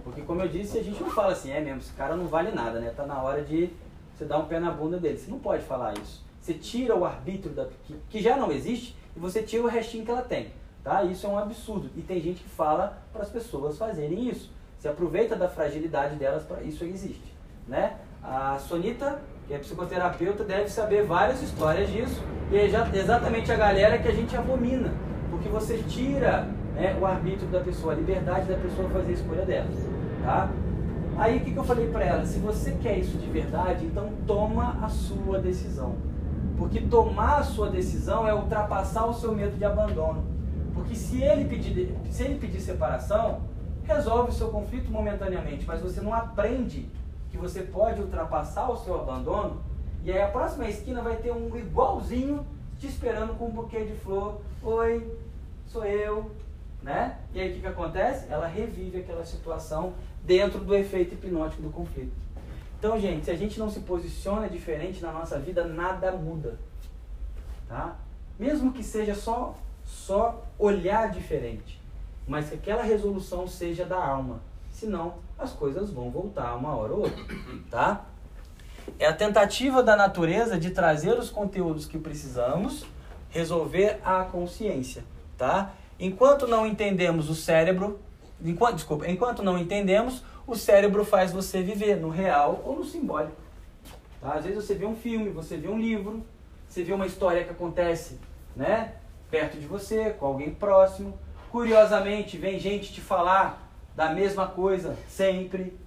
porque como eu disse, a gente não fala assim, é mesmo, esse cara não vale nada, né? Tá na hora de você dar um pé na bunda dele. Você não pode falar isso. Você tira o arbítrio da, que, que já não existe e você tira o restinho que ela tem. Tá? Isso é um absurdo. E tem gente que fala para as pessoas fazerem isso. Se aproveita da fragilidade delas para isso existe. Né? A Sonita, que é psicoterapeuta, deve saber várias histórias disso. E é exatamente a galera que a gente abomina. Porque você tira né, o arbítrio da pessoa, a liberdade da pessoa fazer a escolha dela. Tá? Aí o que, que eu falei para ela? Se você quer isso de verdade, então toma a sua decisão. Porque tomar a sua decisão é ultrapassar o seu medo de abandono. Porque se ele pedir, se ele pedir separação, resolve o seu conflito momentaneamente, mas você não aprende que você pode ultrapassar o seu abandono, e aí a próxima esquina vai ter um igualzinho te esperando com um buquê de flor. Oi, sou eu, né? E aí o que, que acontece? Ela revive aquela situação dentro do efeito hipnótico do conflito. Então, gente, se a gente não se posiciona diferente na nossa vida, nada muda. Tá? Mesmo que seja só só olhar diferente, mas que aquela resolução seja da alma. Senão, as coisas vão voltar uma hora ou outra, tá? É a tentativa da natureza de trazer os conteúdos que precisamos, resolver a consciência, tá? Enquanto não entendemos o cérebro, enquanto, desculpa, enquanto não entendemos, o cérebro faz você viver no real ou no simbólico. Tá? Às vezes você vê um filme, você vê um livro, você vê uma história que acontece, né, perto de você, com alguém próximo. Curiosamente, vem gente te falar da mesma coisa sempre,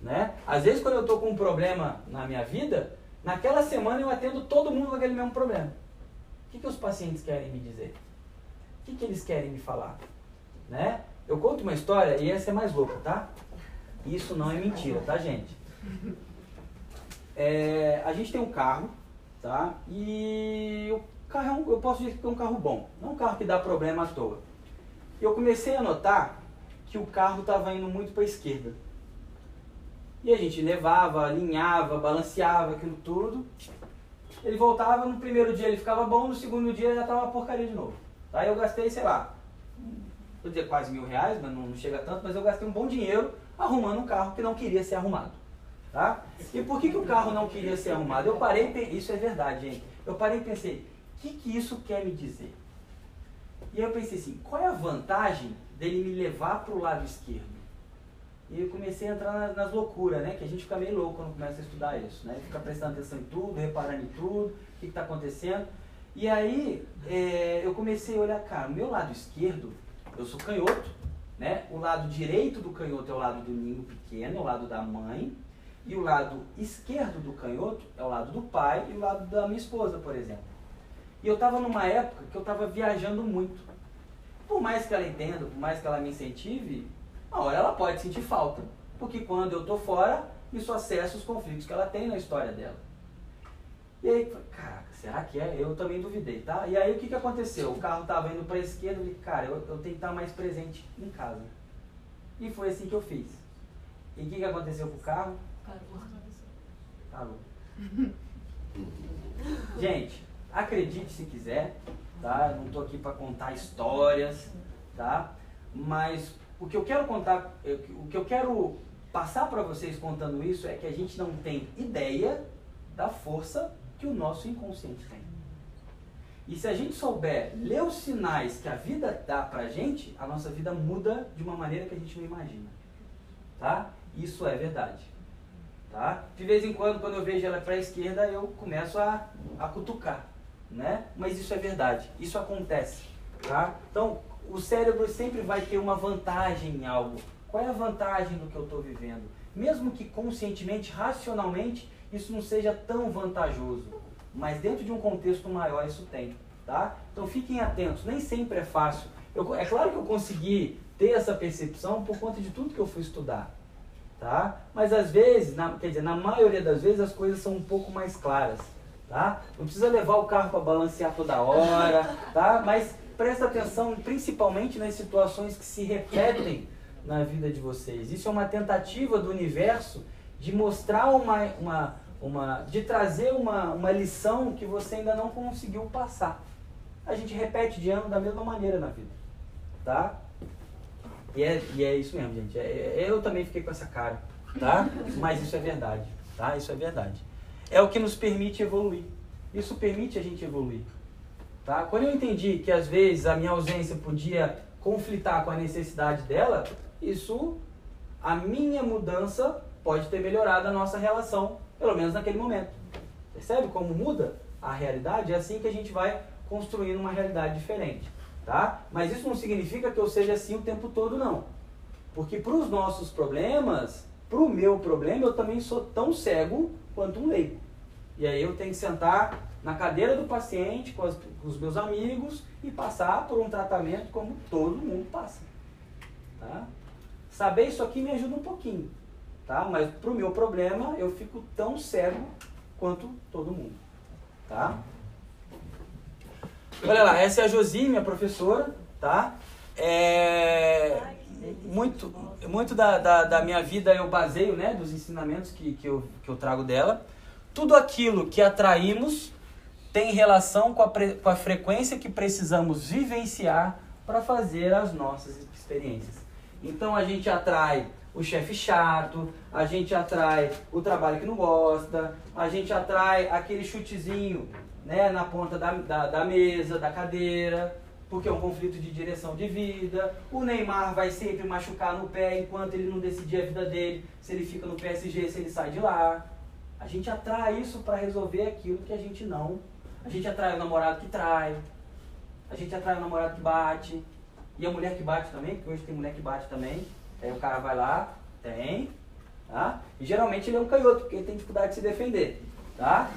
né? Às vezes quando eu estou com um problema na minha vida, naquela semana eu atendo todo mundo com aquele mesmo problema. O que, que os pacientes querem me dizer? O que, que eles querem me falar? Né? Eu conto uma história e essa é mais louca, tá? Isso não é mentira, tá, gente? É, a gente tem um carro, tá? E o carro é um, eu posso dizer que é um carro bom, não é um carro que dá problema à toa. Eu comecei a notar que o carro estava indo muito para a esquerda. E a gente levava, alinhava, balanceava aquilo tudo. Ele voltava, no primeiro dia ele ficava bom, no segundo dia já estava porcaria de novo. Aí eu gastei, sei lá, vou dizer quase mil reais, mas não chega tanto, mas eu gastei um bom dinheiro arrumando um carro que não queria ser arrumado. Tá? E por que, que o carro não queria ser arrumado? Eu parei, isso é verdade, gente. Eu parei e pensei, o que, que isso quer me dizer? E eu pensei assim, qual é a vantagem dele me levar para o lado esquerdo? E eu comecei a entrar nas, nas loucuras, né? Que a gente fica meio louco quando começa a estudar isso, né? Fica prestando atenção em tudo, reparando em tudo, o que está acontecendo. E aí é, eu comecei a olhar, cara, o meu lado esquerdo, eu sou canhoto, né? O lado direito do canhoto é o lado do ninho pequeno, é o lado da mãe. E o lado esquerdo do canhoto é o lado do pai e o lado da minha esposa, por exemplo. E eu estava numa época que eu estava viajando muito. Por mais que ela entenda, por mais que ela me incentive, uma hora ela pode sentir falta. Porque quando eu estou fora, isso acessa os conflitos que ela tem na história dela. E aí, caraca, será que é? Eu também duvidei, tá? E aí o que, que aconteceu? O carro estava indo para a esquerda, eu falei, cara, eu, eu tenho que estar mais presente em casa. E foi assim que eu fiz. E o que, que aconteceu com o carro? Parou. Gente, acredite se quiser, tá? Eu não estou aqui para contar histórias, tá? Mas o que eu quero contar, o que eu quero passar para vocês contando isso é que a gente não tem ideia da força que o nosso inconsciente tem. E se a gente souber ler os sinais que a vida dá pra gente, a nossa vida muda de uma maneira que a gente não imagina. Tá? Isso é verdade. Tá? De vez em quando, quando eu vejo ela para a esquerda, eu começo a, a cutucar. Né? Mas isso é verdade. Isso acontece. Tá? Então, o cérebro sempre vai ter uma vantagem em algo. Qual é a vantagem do que eu estou vivendo? Mesmo que conscientemente, racionalmente, isso não seja tão vantajoso. Mas dentro de um contexto maior isso tem. Tá? Então fiquem atentos, nem sempre é fácil. Eu, é claro que eu consegui ter essa percepção por conta de tudo que eu fui estudar. Tá? Mas às vezes, na, quer dizer, na maioria das vezes as coisas são um pouco mais claras. tá? Não precisa levar o carro para balancear toda hora, tá? Mas presta atenção principalmente nas situações que se repetem na vida de vocês. Isso é uma tentativa do universo de mostrar uma, uma, uma de trazer uma, uma lição que você ainda não conseguiu passar. A gente repete de ano da mesma maneira na vida, tá? E é, e é isso mesmo, gente. É, é, eu também fiquei com essa cara, tá? Mas isso é verdade, tá? Isso é verdade. É o que nos permite evoluir. Isso permite a gente evoluir. Tá? Quando eu entendi que às vezes a minha ausência podia conflitar com a necessidade dela, isso, a minha mudança pode ter melhorado a nossa relação, pelo menos naquele momento. Percebe como muda a realidade? É assim que a gente vai construindo uma realidade diferente. Tá? Mas isso não significa que eu seja assim o tempo todo, não. Porque para os nossos problemas, para o meu problema, eu também sou tão cego quanto um leigo. E aí eu tenho que sentar na cadeira do paciente com, as, com os meus amigos e passar por um tratamento como todo mundo passa. Tá? Saber isso aqui me ajuda um pouquinho, tá? Mas para o meu problema eu fico tão cego quanto todo mundo, tá? Olha lá, essa é a Josi, minha professora, tá? É, muito muito da, da, da, minha vida eu baseio, né, dos ensinamentos que, que, eu, que eu trago dela. Tudo aquilo que atraímos tem relação com a, com a frequência que precisamos vivenciar para fazer as nossas experiências. Então a gente atrai o chefe chato, a gente atrai o trabalho que não gosta, a gente atrai aquele chutezinho né, na ponta da, da, da mesa, da cadeira, porque é um conflito de direção de vida. O Neymar vai sempre machucar no pé enquanto ele não decidir a vida dele, se ele fica no PSG, se ele sai de lá. A gente atrai isso para resolver aquilo que a gente não. A gente atrai o namorado que trai. A gente atrai o namorado que bate. E a mulher que bate também, porque hoje tem mulher que bate também. Aí o cara vai lá, tem, tá? E geralmente ele é um canhoto, porque ele tem dificuldade de se defender, tá?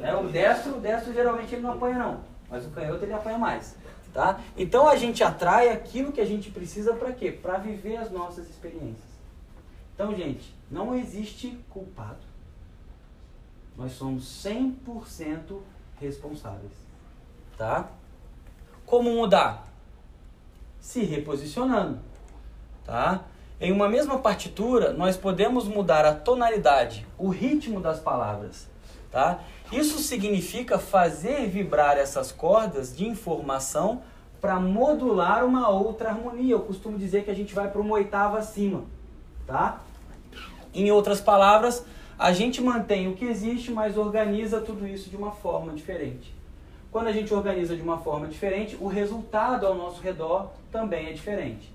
É, o destro, o destro geralmente ele não apanha não, mas o canhoto ele apanha mais, tá? Então a gente atrai aquilo que a gente precisa para quê? Para viver as nossas experiências. Então, gente, não existe culpado. Nós somos 100% responsáveis, tá? Como mudar? Se reposicionando, tá? Em uma mesma partitura, nós podemos mudar a tonalidade, o ritmo das palavras, tá? Isso significa fazer vibrar essas cordas de informação para modular uma outra harmonia. Eu costumo dizer que a gente vai para uma oitava acima, tá? Em outras palavras, a gente mantém o que existe, mas organiza tudo isso de uma forma diferente. Quando a gente organiza de uma forma diferente, o resultado ao nosso redor também é diferente,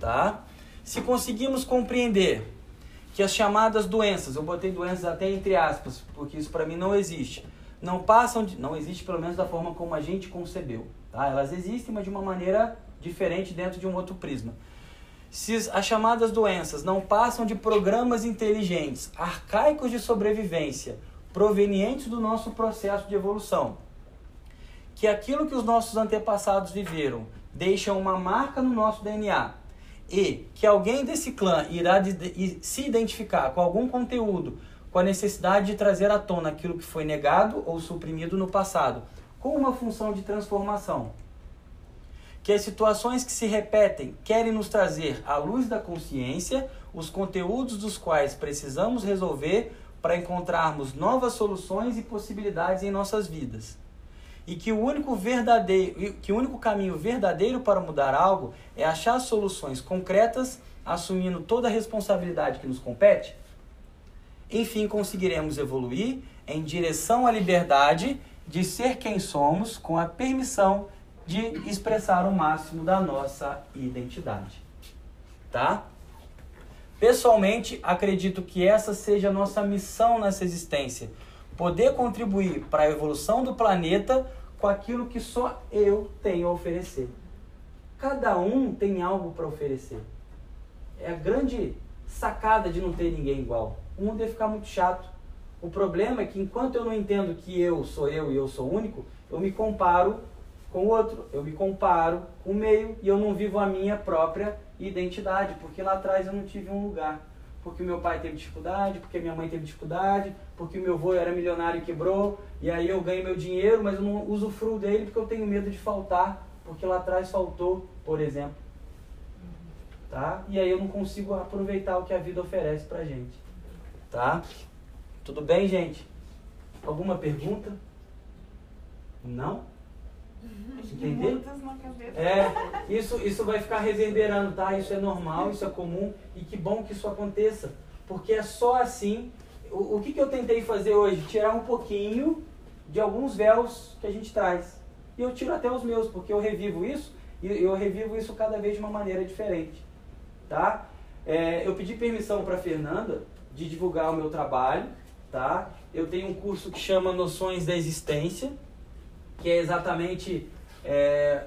tá? Se conseguimos compreender que as chamadas doenças, eu botei doenças até entre aspas, porque isso para mim não existe, não passam de, não existe pelo menos da forma como a gente concebeu, tá? Elas existem, mas de uma maneira diferente dentro de um outro prisma. Se as chamadas doenças não passam de programas inteligentes, arcaicos de sobrevivência, provenientes do nosso processo de evolução, que aquilo que os nossos antepassados viveram deixa uma marca no nosso DNA e que alguém desse clã irá se identificar com algum conteúdo com a necessidade de trazer à tona aquilo que foi negado ou suprimido no passado, com uma função de transformação. Que as situações que se repetem querem nos trazer à luz da consciência os conteúdos dos quais precisamos resolver para encontrarmos novas soluções e possibilidades em nossas vidas e que o único verdadeiro, que o único caminho verdadeiro para mudar algo é achar soluções concretas, assumindo toda a responsabilidade que nos compete, enfim conseguiremos evoluir em direção à liberdade de ser quem somos com a permissão de expressar o máximo da nossa identidade. Tá? Pessoalmente, acredito que essa seja a nossa missão nessa existência poder contribuir para a evolução do planeta com aquilo que só eu tenho a oferecer. Cada um tem algo para oferecer. É a grande sacada de não ter ninguém igual. O mundo ia ficar muito chato. O problema é que enquanto eu não entendo que eu sou eu e eu sou único, eu me comparo com o outro, eu me comparo com o meio e eu não vivo a minha própria identidade, porque lá atrás eu não tive um lugar. Porque meu pai teve dificuldade, porque minha mãe teve dificuldade, porque meu avô era milionário e quebrou, e aí eu ganho meu dinheiro, mas eu não usufruo dele porque eu tenho medo de faltar, porque lá atrás faltou, por exemplo. Tá? E aí eu não consigo aproveitar o que a vida oferece pra gente. Tá? Tudo bem, gente? Alguma pergunta? Não? Cabeça. É, isso, isso vai ficar reverberando, tá? Isso é normal, isso é comum e que bom que isso aconteça. Porque é só assim. O, o que, que eu tentei fazer hoje? Tirar um pouquinho de alguns véus que a gente traz. E eu tiro até os meus, porque eu revivo isso e eu revivo isso cada vez de uma maneira diferente. Tá? É, eu pedi permissão para Fernanda de divulgar o meu trabalho. Tá? Eu tenho um curso que chama Noções da Existência, que é exatamente é,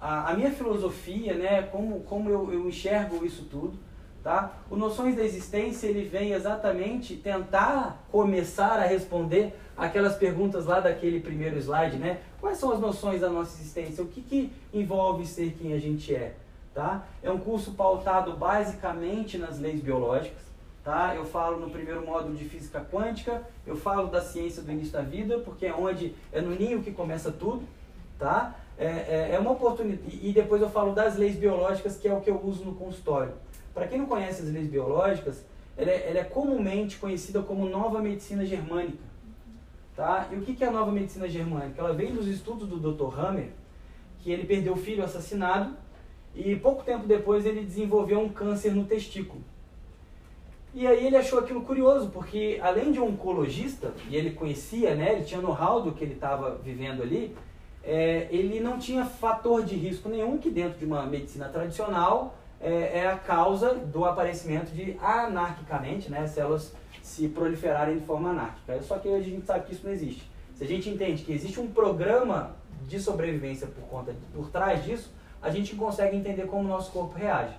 a, a, minha filosofia, né, como, como eu, eu enxergo isso tudo. Tá? O Noções da Existência ele vem exatamente tentar começar a responder aquelas perguntas lá daquele primeiro slide, né? Quais são as noções da nossa existência? O que, que envolve ser quem a gente é? Tá? É um curso pautado basicamente nas leis biológicas. Tá? Eu falo no primeiro módulo de física quântica, eu falo da ciência do início da vida, porque é onde é no ninho que começa tudo. Tá? É, é, é uma oportunidade. E depois eu falo das leis biológicas, que é o que eu uso no consultório. Para quem não conhece as leis biológicas, ela é, ela é, comumente conhecida como nova medicina germânica. Tá? E o que é a nova medicina germânica? Ela vem dos estudos do Dr. Hammer, que ele perdeu o filho assassinado e pouco tempo depois ele desenvolveu um câncer no testículo. E aí ele achou aquilo curioso, porque além de um oncologista, e ele conhecia, né, ele tinha know-how do que ele estava vivendo ali, é, ele não tinha fator de risco nenhum que dentro de uma medicina tradicional é, é a causa do aparecimento de anarquicamente, né, células se proliferarem de forma anárquica. Só que a gente sabe que isso não existe. Se a gente entende que existe um programa de sobrevivência por conta por trás disso, a gente consegue entender como o nosso corpo reage.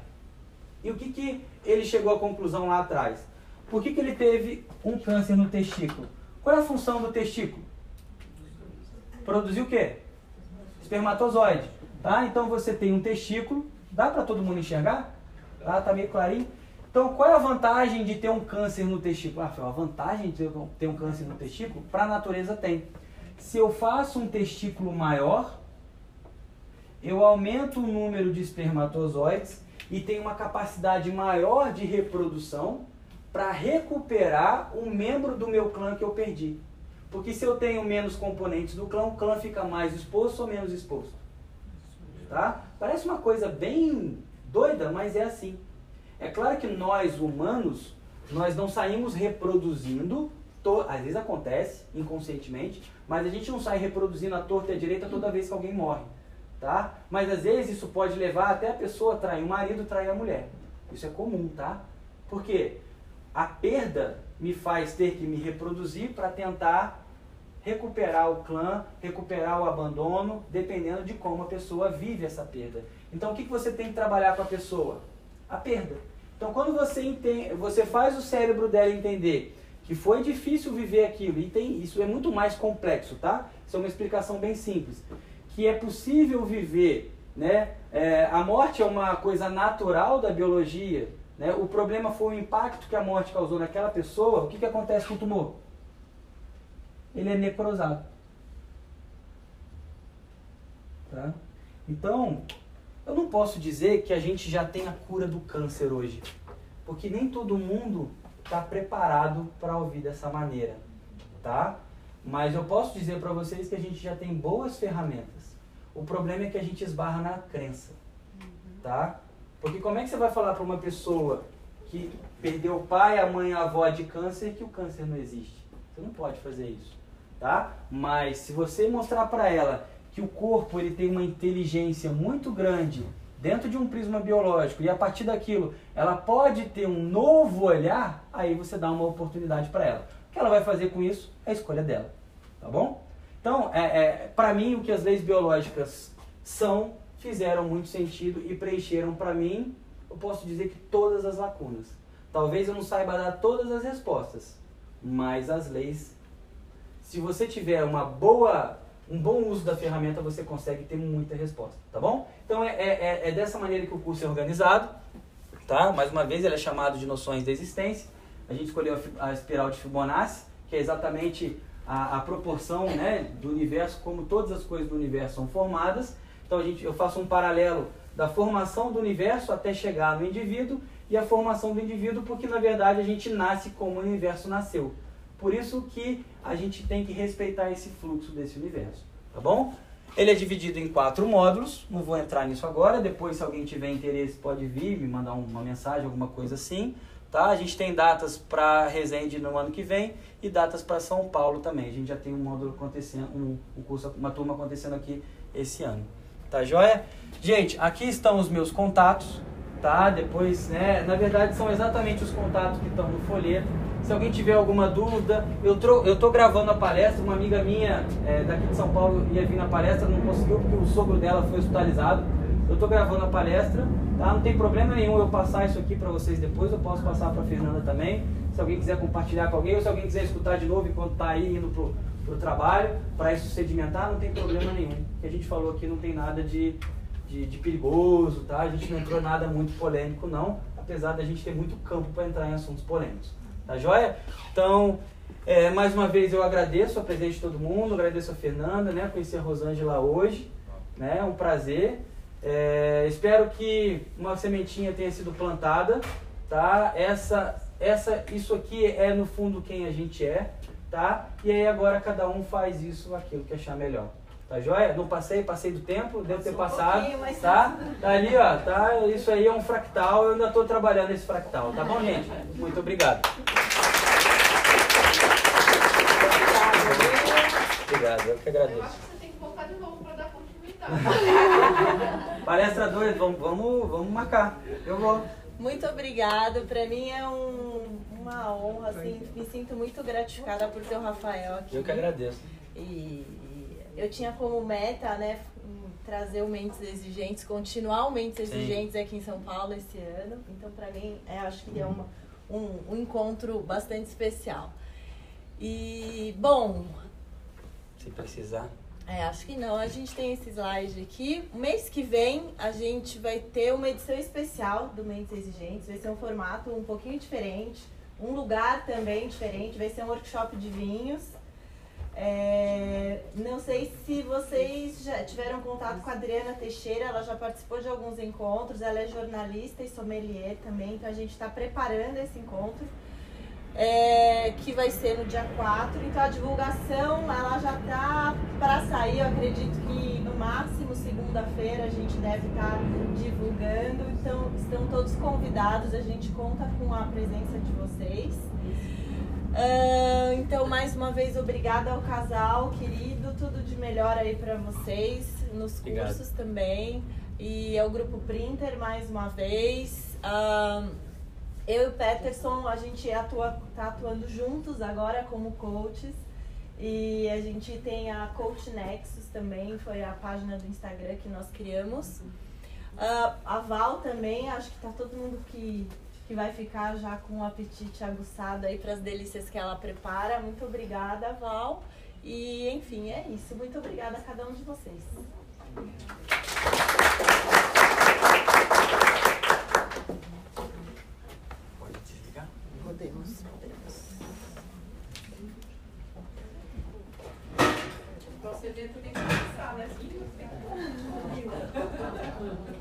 E o que, que ele chegou à conclusão lá atrás? Por que, que ele teve um câncer no testículo? Qual é a função do testículo? Produzir o quê? Espermatozoide. Tá? Então você tem um testículo Dá para todo mundo enxergar? Tá, tá meio clarinho? Então, qual é a vantagem de ter um câncer no testículo? Ah, a vantagem de ter um câncer no testículo, para a natureza tem. Se eu faço um testículo maior, eu aumento o número de espermatozoides e tenho uma capacidade maior de reprodução para recuperar um membro do meu clã que eu perdi. Porque se eu tenho menos componentes do clã, o clã fica mais exposto ou menos exposto? Tá? Parece uma coisa bem doida, mas é assim. É claro que nós humanos, nós não saímos reproduzindo, to... às vezes acontece inconscientemente, mas a gente não sai reproduzindo a torta e a direita toda vez que alguém morre. Tá? Mas às vezes isso pode levar até a pessoa a trair o marido, trair a mulher. Isso é comum, tá? Porque a perda me faz ter que me reproduzir para tentar recuperar o clã, recuperar o abandono, dependendo de como a pessoa vive essa perda. Então, o que, que você tem que trabalhar com a pessoa? A perda. Então, quando você, entende, você faz o cérebro dela entender que foi difícil viver aquilo, e tem, isso é muito mais complexo, tá? Isso é uma explicação bem simples. Que é possível viver, né? É, a morte é uma coisa natural da biologia, né? O problema foi o impacto que a morte causou naquela pessoa. O que, que acontece com o tumor? Ele é necrosado. Tá? Então, eu não posso dizer que a gente já tem a cura do câncer hoje, porque nem todo mundo está preparado para ouvir dessa maneira, tá? Mas eu posso dizer para vocês que a gente já tem boas ferramentas. O problema é que a gente esbarra na crença, tá? Porque como é que você vai falar para uma pessoa que perdeu o pai, a mãe, a avó de câncer que o câncer não existe? Você não pode fazer isso tá? Mas se você mostrar para ela que o corpo ele tem uma inteligência muito grande dentro de um prisma biológico e a partir daquilo ela pode ter um novo olhar, aí você dá uma oportunidade para ela. O que ela vai fazer com isso é a escolha dela, tá bom? Então, é, é para mim, o que as leis biológicas são, fizeram muito sentido e preencheram para mim, eu posso dizer que todas as lacunas. Talvez eu não saiba dar todas as respostas, mas as leis se você tiver uma boa, um bom uso da ferramenta, você consegue ter muita resposta, tá bom? Então é, é, é, é dessa maneira que o curso é organizado. tá? Mais uma vez, ele é chamado de noções da existência. A gente escolheu a a espiral de Fibonacci, que é exatamente a, a proporção né, do universo, como todas as coisas do universo são formadas. Então a gente, eu faço um paralelo da formação do universo até chegar no indivíduo e a formação do indivíduo, porque na verdade a gente nasce como o universo nasceu. Por isso que a gente tem que respeitar esse fluxo desse universo, tá bom? Ele é dividido em quatro módulos, não vou entrar nisso agora, depois se alguém tiver interesse pode vir, me mandar uma mensagem, alguma coisa assim, tá? A gente tem datas para Resende no ano que vem e datas para São Paulo também. A gente já tem um módulo acontecendo, um, um curso, uma turma acontecendo aqui esse ano. Tá joia? Gente, aqui estão os meus contatos, tá? Depois, né, na verdade são exatamente os contatos que estão no folheto. Se alguém tiver alguma dúvida, eu, tro eu tô gravando a palestra, uma amiga minha é, daqui de São Paulo ia vir na palestra, não conseguiu porque o sogro dela foi hospitalizado. Eu tô gravando a palestra, tá? Não tem problema nenhum eu passar isso aqui para vocês depois, eu posso passar para Fernanda também. Se alguém quiser compartilhar com alguém ou se alguém quiser escutar de novo enquanto tá aí indo pro, pro trabalho, para isso sedimentar, não tem problema nenhum. O que a gente falou aqui não tem nada de, de, de perigoso, tá? A gente não entrou nada muito polêmico não, apesar da gente ter muito campo para entrar em assuntos polêmicos. Tá joia? Então, é, mais uma vez eu agradeço a presença de todo mundo, agradeço a Fernanda, né? Conheci a Rosângela hoje, né? É um prazer. É, espero que uma sementinha tenha sido plantada, tá? Essa, essa, isso aqui é no fundo quem a gente é, tá? E aí agora cada um faz isso, aquilo que achar melhor. Tá joia? Não passei, passei do tempo, devo ter um passado, pouquinho, mas tá? Tá ali, ó, tá? Isso aí é um fractal, eu ainda tô trabalhando esse fractal, tá bom, gente? Muito obrigado. Obrigado, eu que Eu agradeço. acho que você tem que voltar de novo para dar continuidade. Palestra 2, vamos, vamos, vamos marcar. Eu vou. Muito obrigada. Para mim é um- uma honra, assim, me sinto muito gratificada por ter o Rafael aqui. Eu que agradeço. E eu tinha como meta, né, trazer o Mentes Exigentes, continuar o Mentes Sim. Exigentes aqui em São Paulo esse ano. Então, para mim, é, acho que é uma, um, um encontro bastante especial. E, bom, Se precisar. é, acho que não. A gente tem esse slide aqui. Mês que vem a gente vai ter uma edição especial do Mentes Exigentes. Vai ser um formato um pouquinho diferente, um lugar também diferente. Vai ser um workshop de vinhos. É, não sei se vocês já tiveram contato com a Adriana Teixeira, ela já participou de alguns encontros, ela é jornalista e sommelier também, então a gente está preparando esse encontro é, que vai ser no dia 4. Então a divulgação ela já tá para sair, eu acredito que no máximo segunda-feira a gente deve estar divulgando. Então estão todos convidados, a gente conta com a presença de vocês. Ah, então mais uma vez obrigada ao casal querido, tudo de melhor aí para vocês nos Obrigado. cursos também e ao grupo Printer mais uma vez. Ah, eu e o Peterson, a gente atua, tá atuando juntos agora como coaches. E a gente tem a Coach Nexus também, foi a página do Instagram que nós criamos. Ah, a Val também, acho que tá todo mundo que, que vai ficar já com o apetite aguçado aí para as delícias que ela prepara. Muito obrigada, Val. E enfim, é isso. Muito obrigada a cada um de vocês. Pode desligar? Podemos, podemos. Nosso evento tem que começar, né?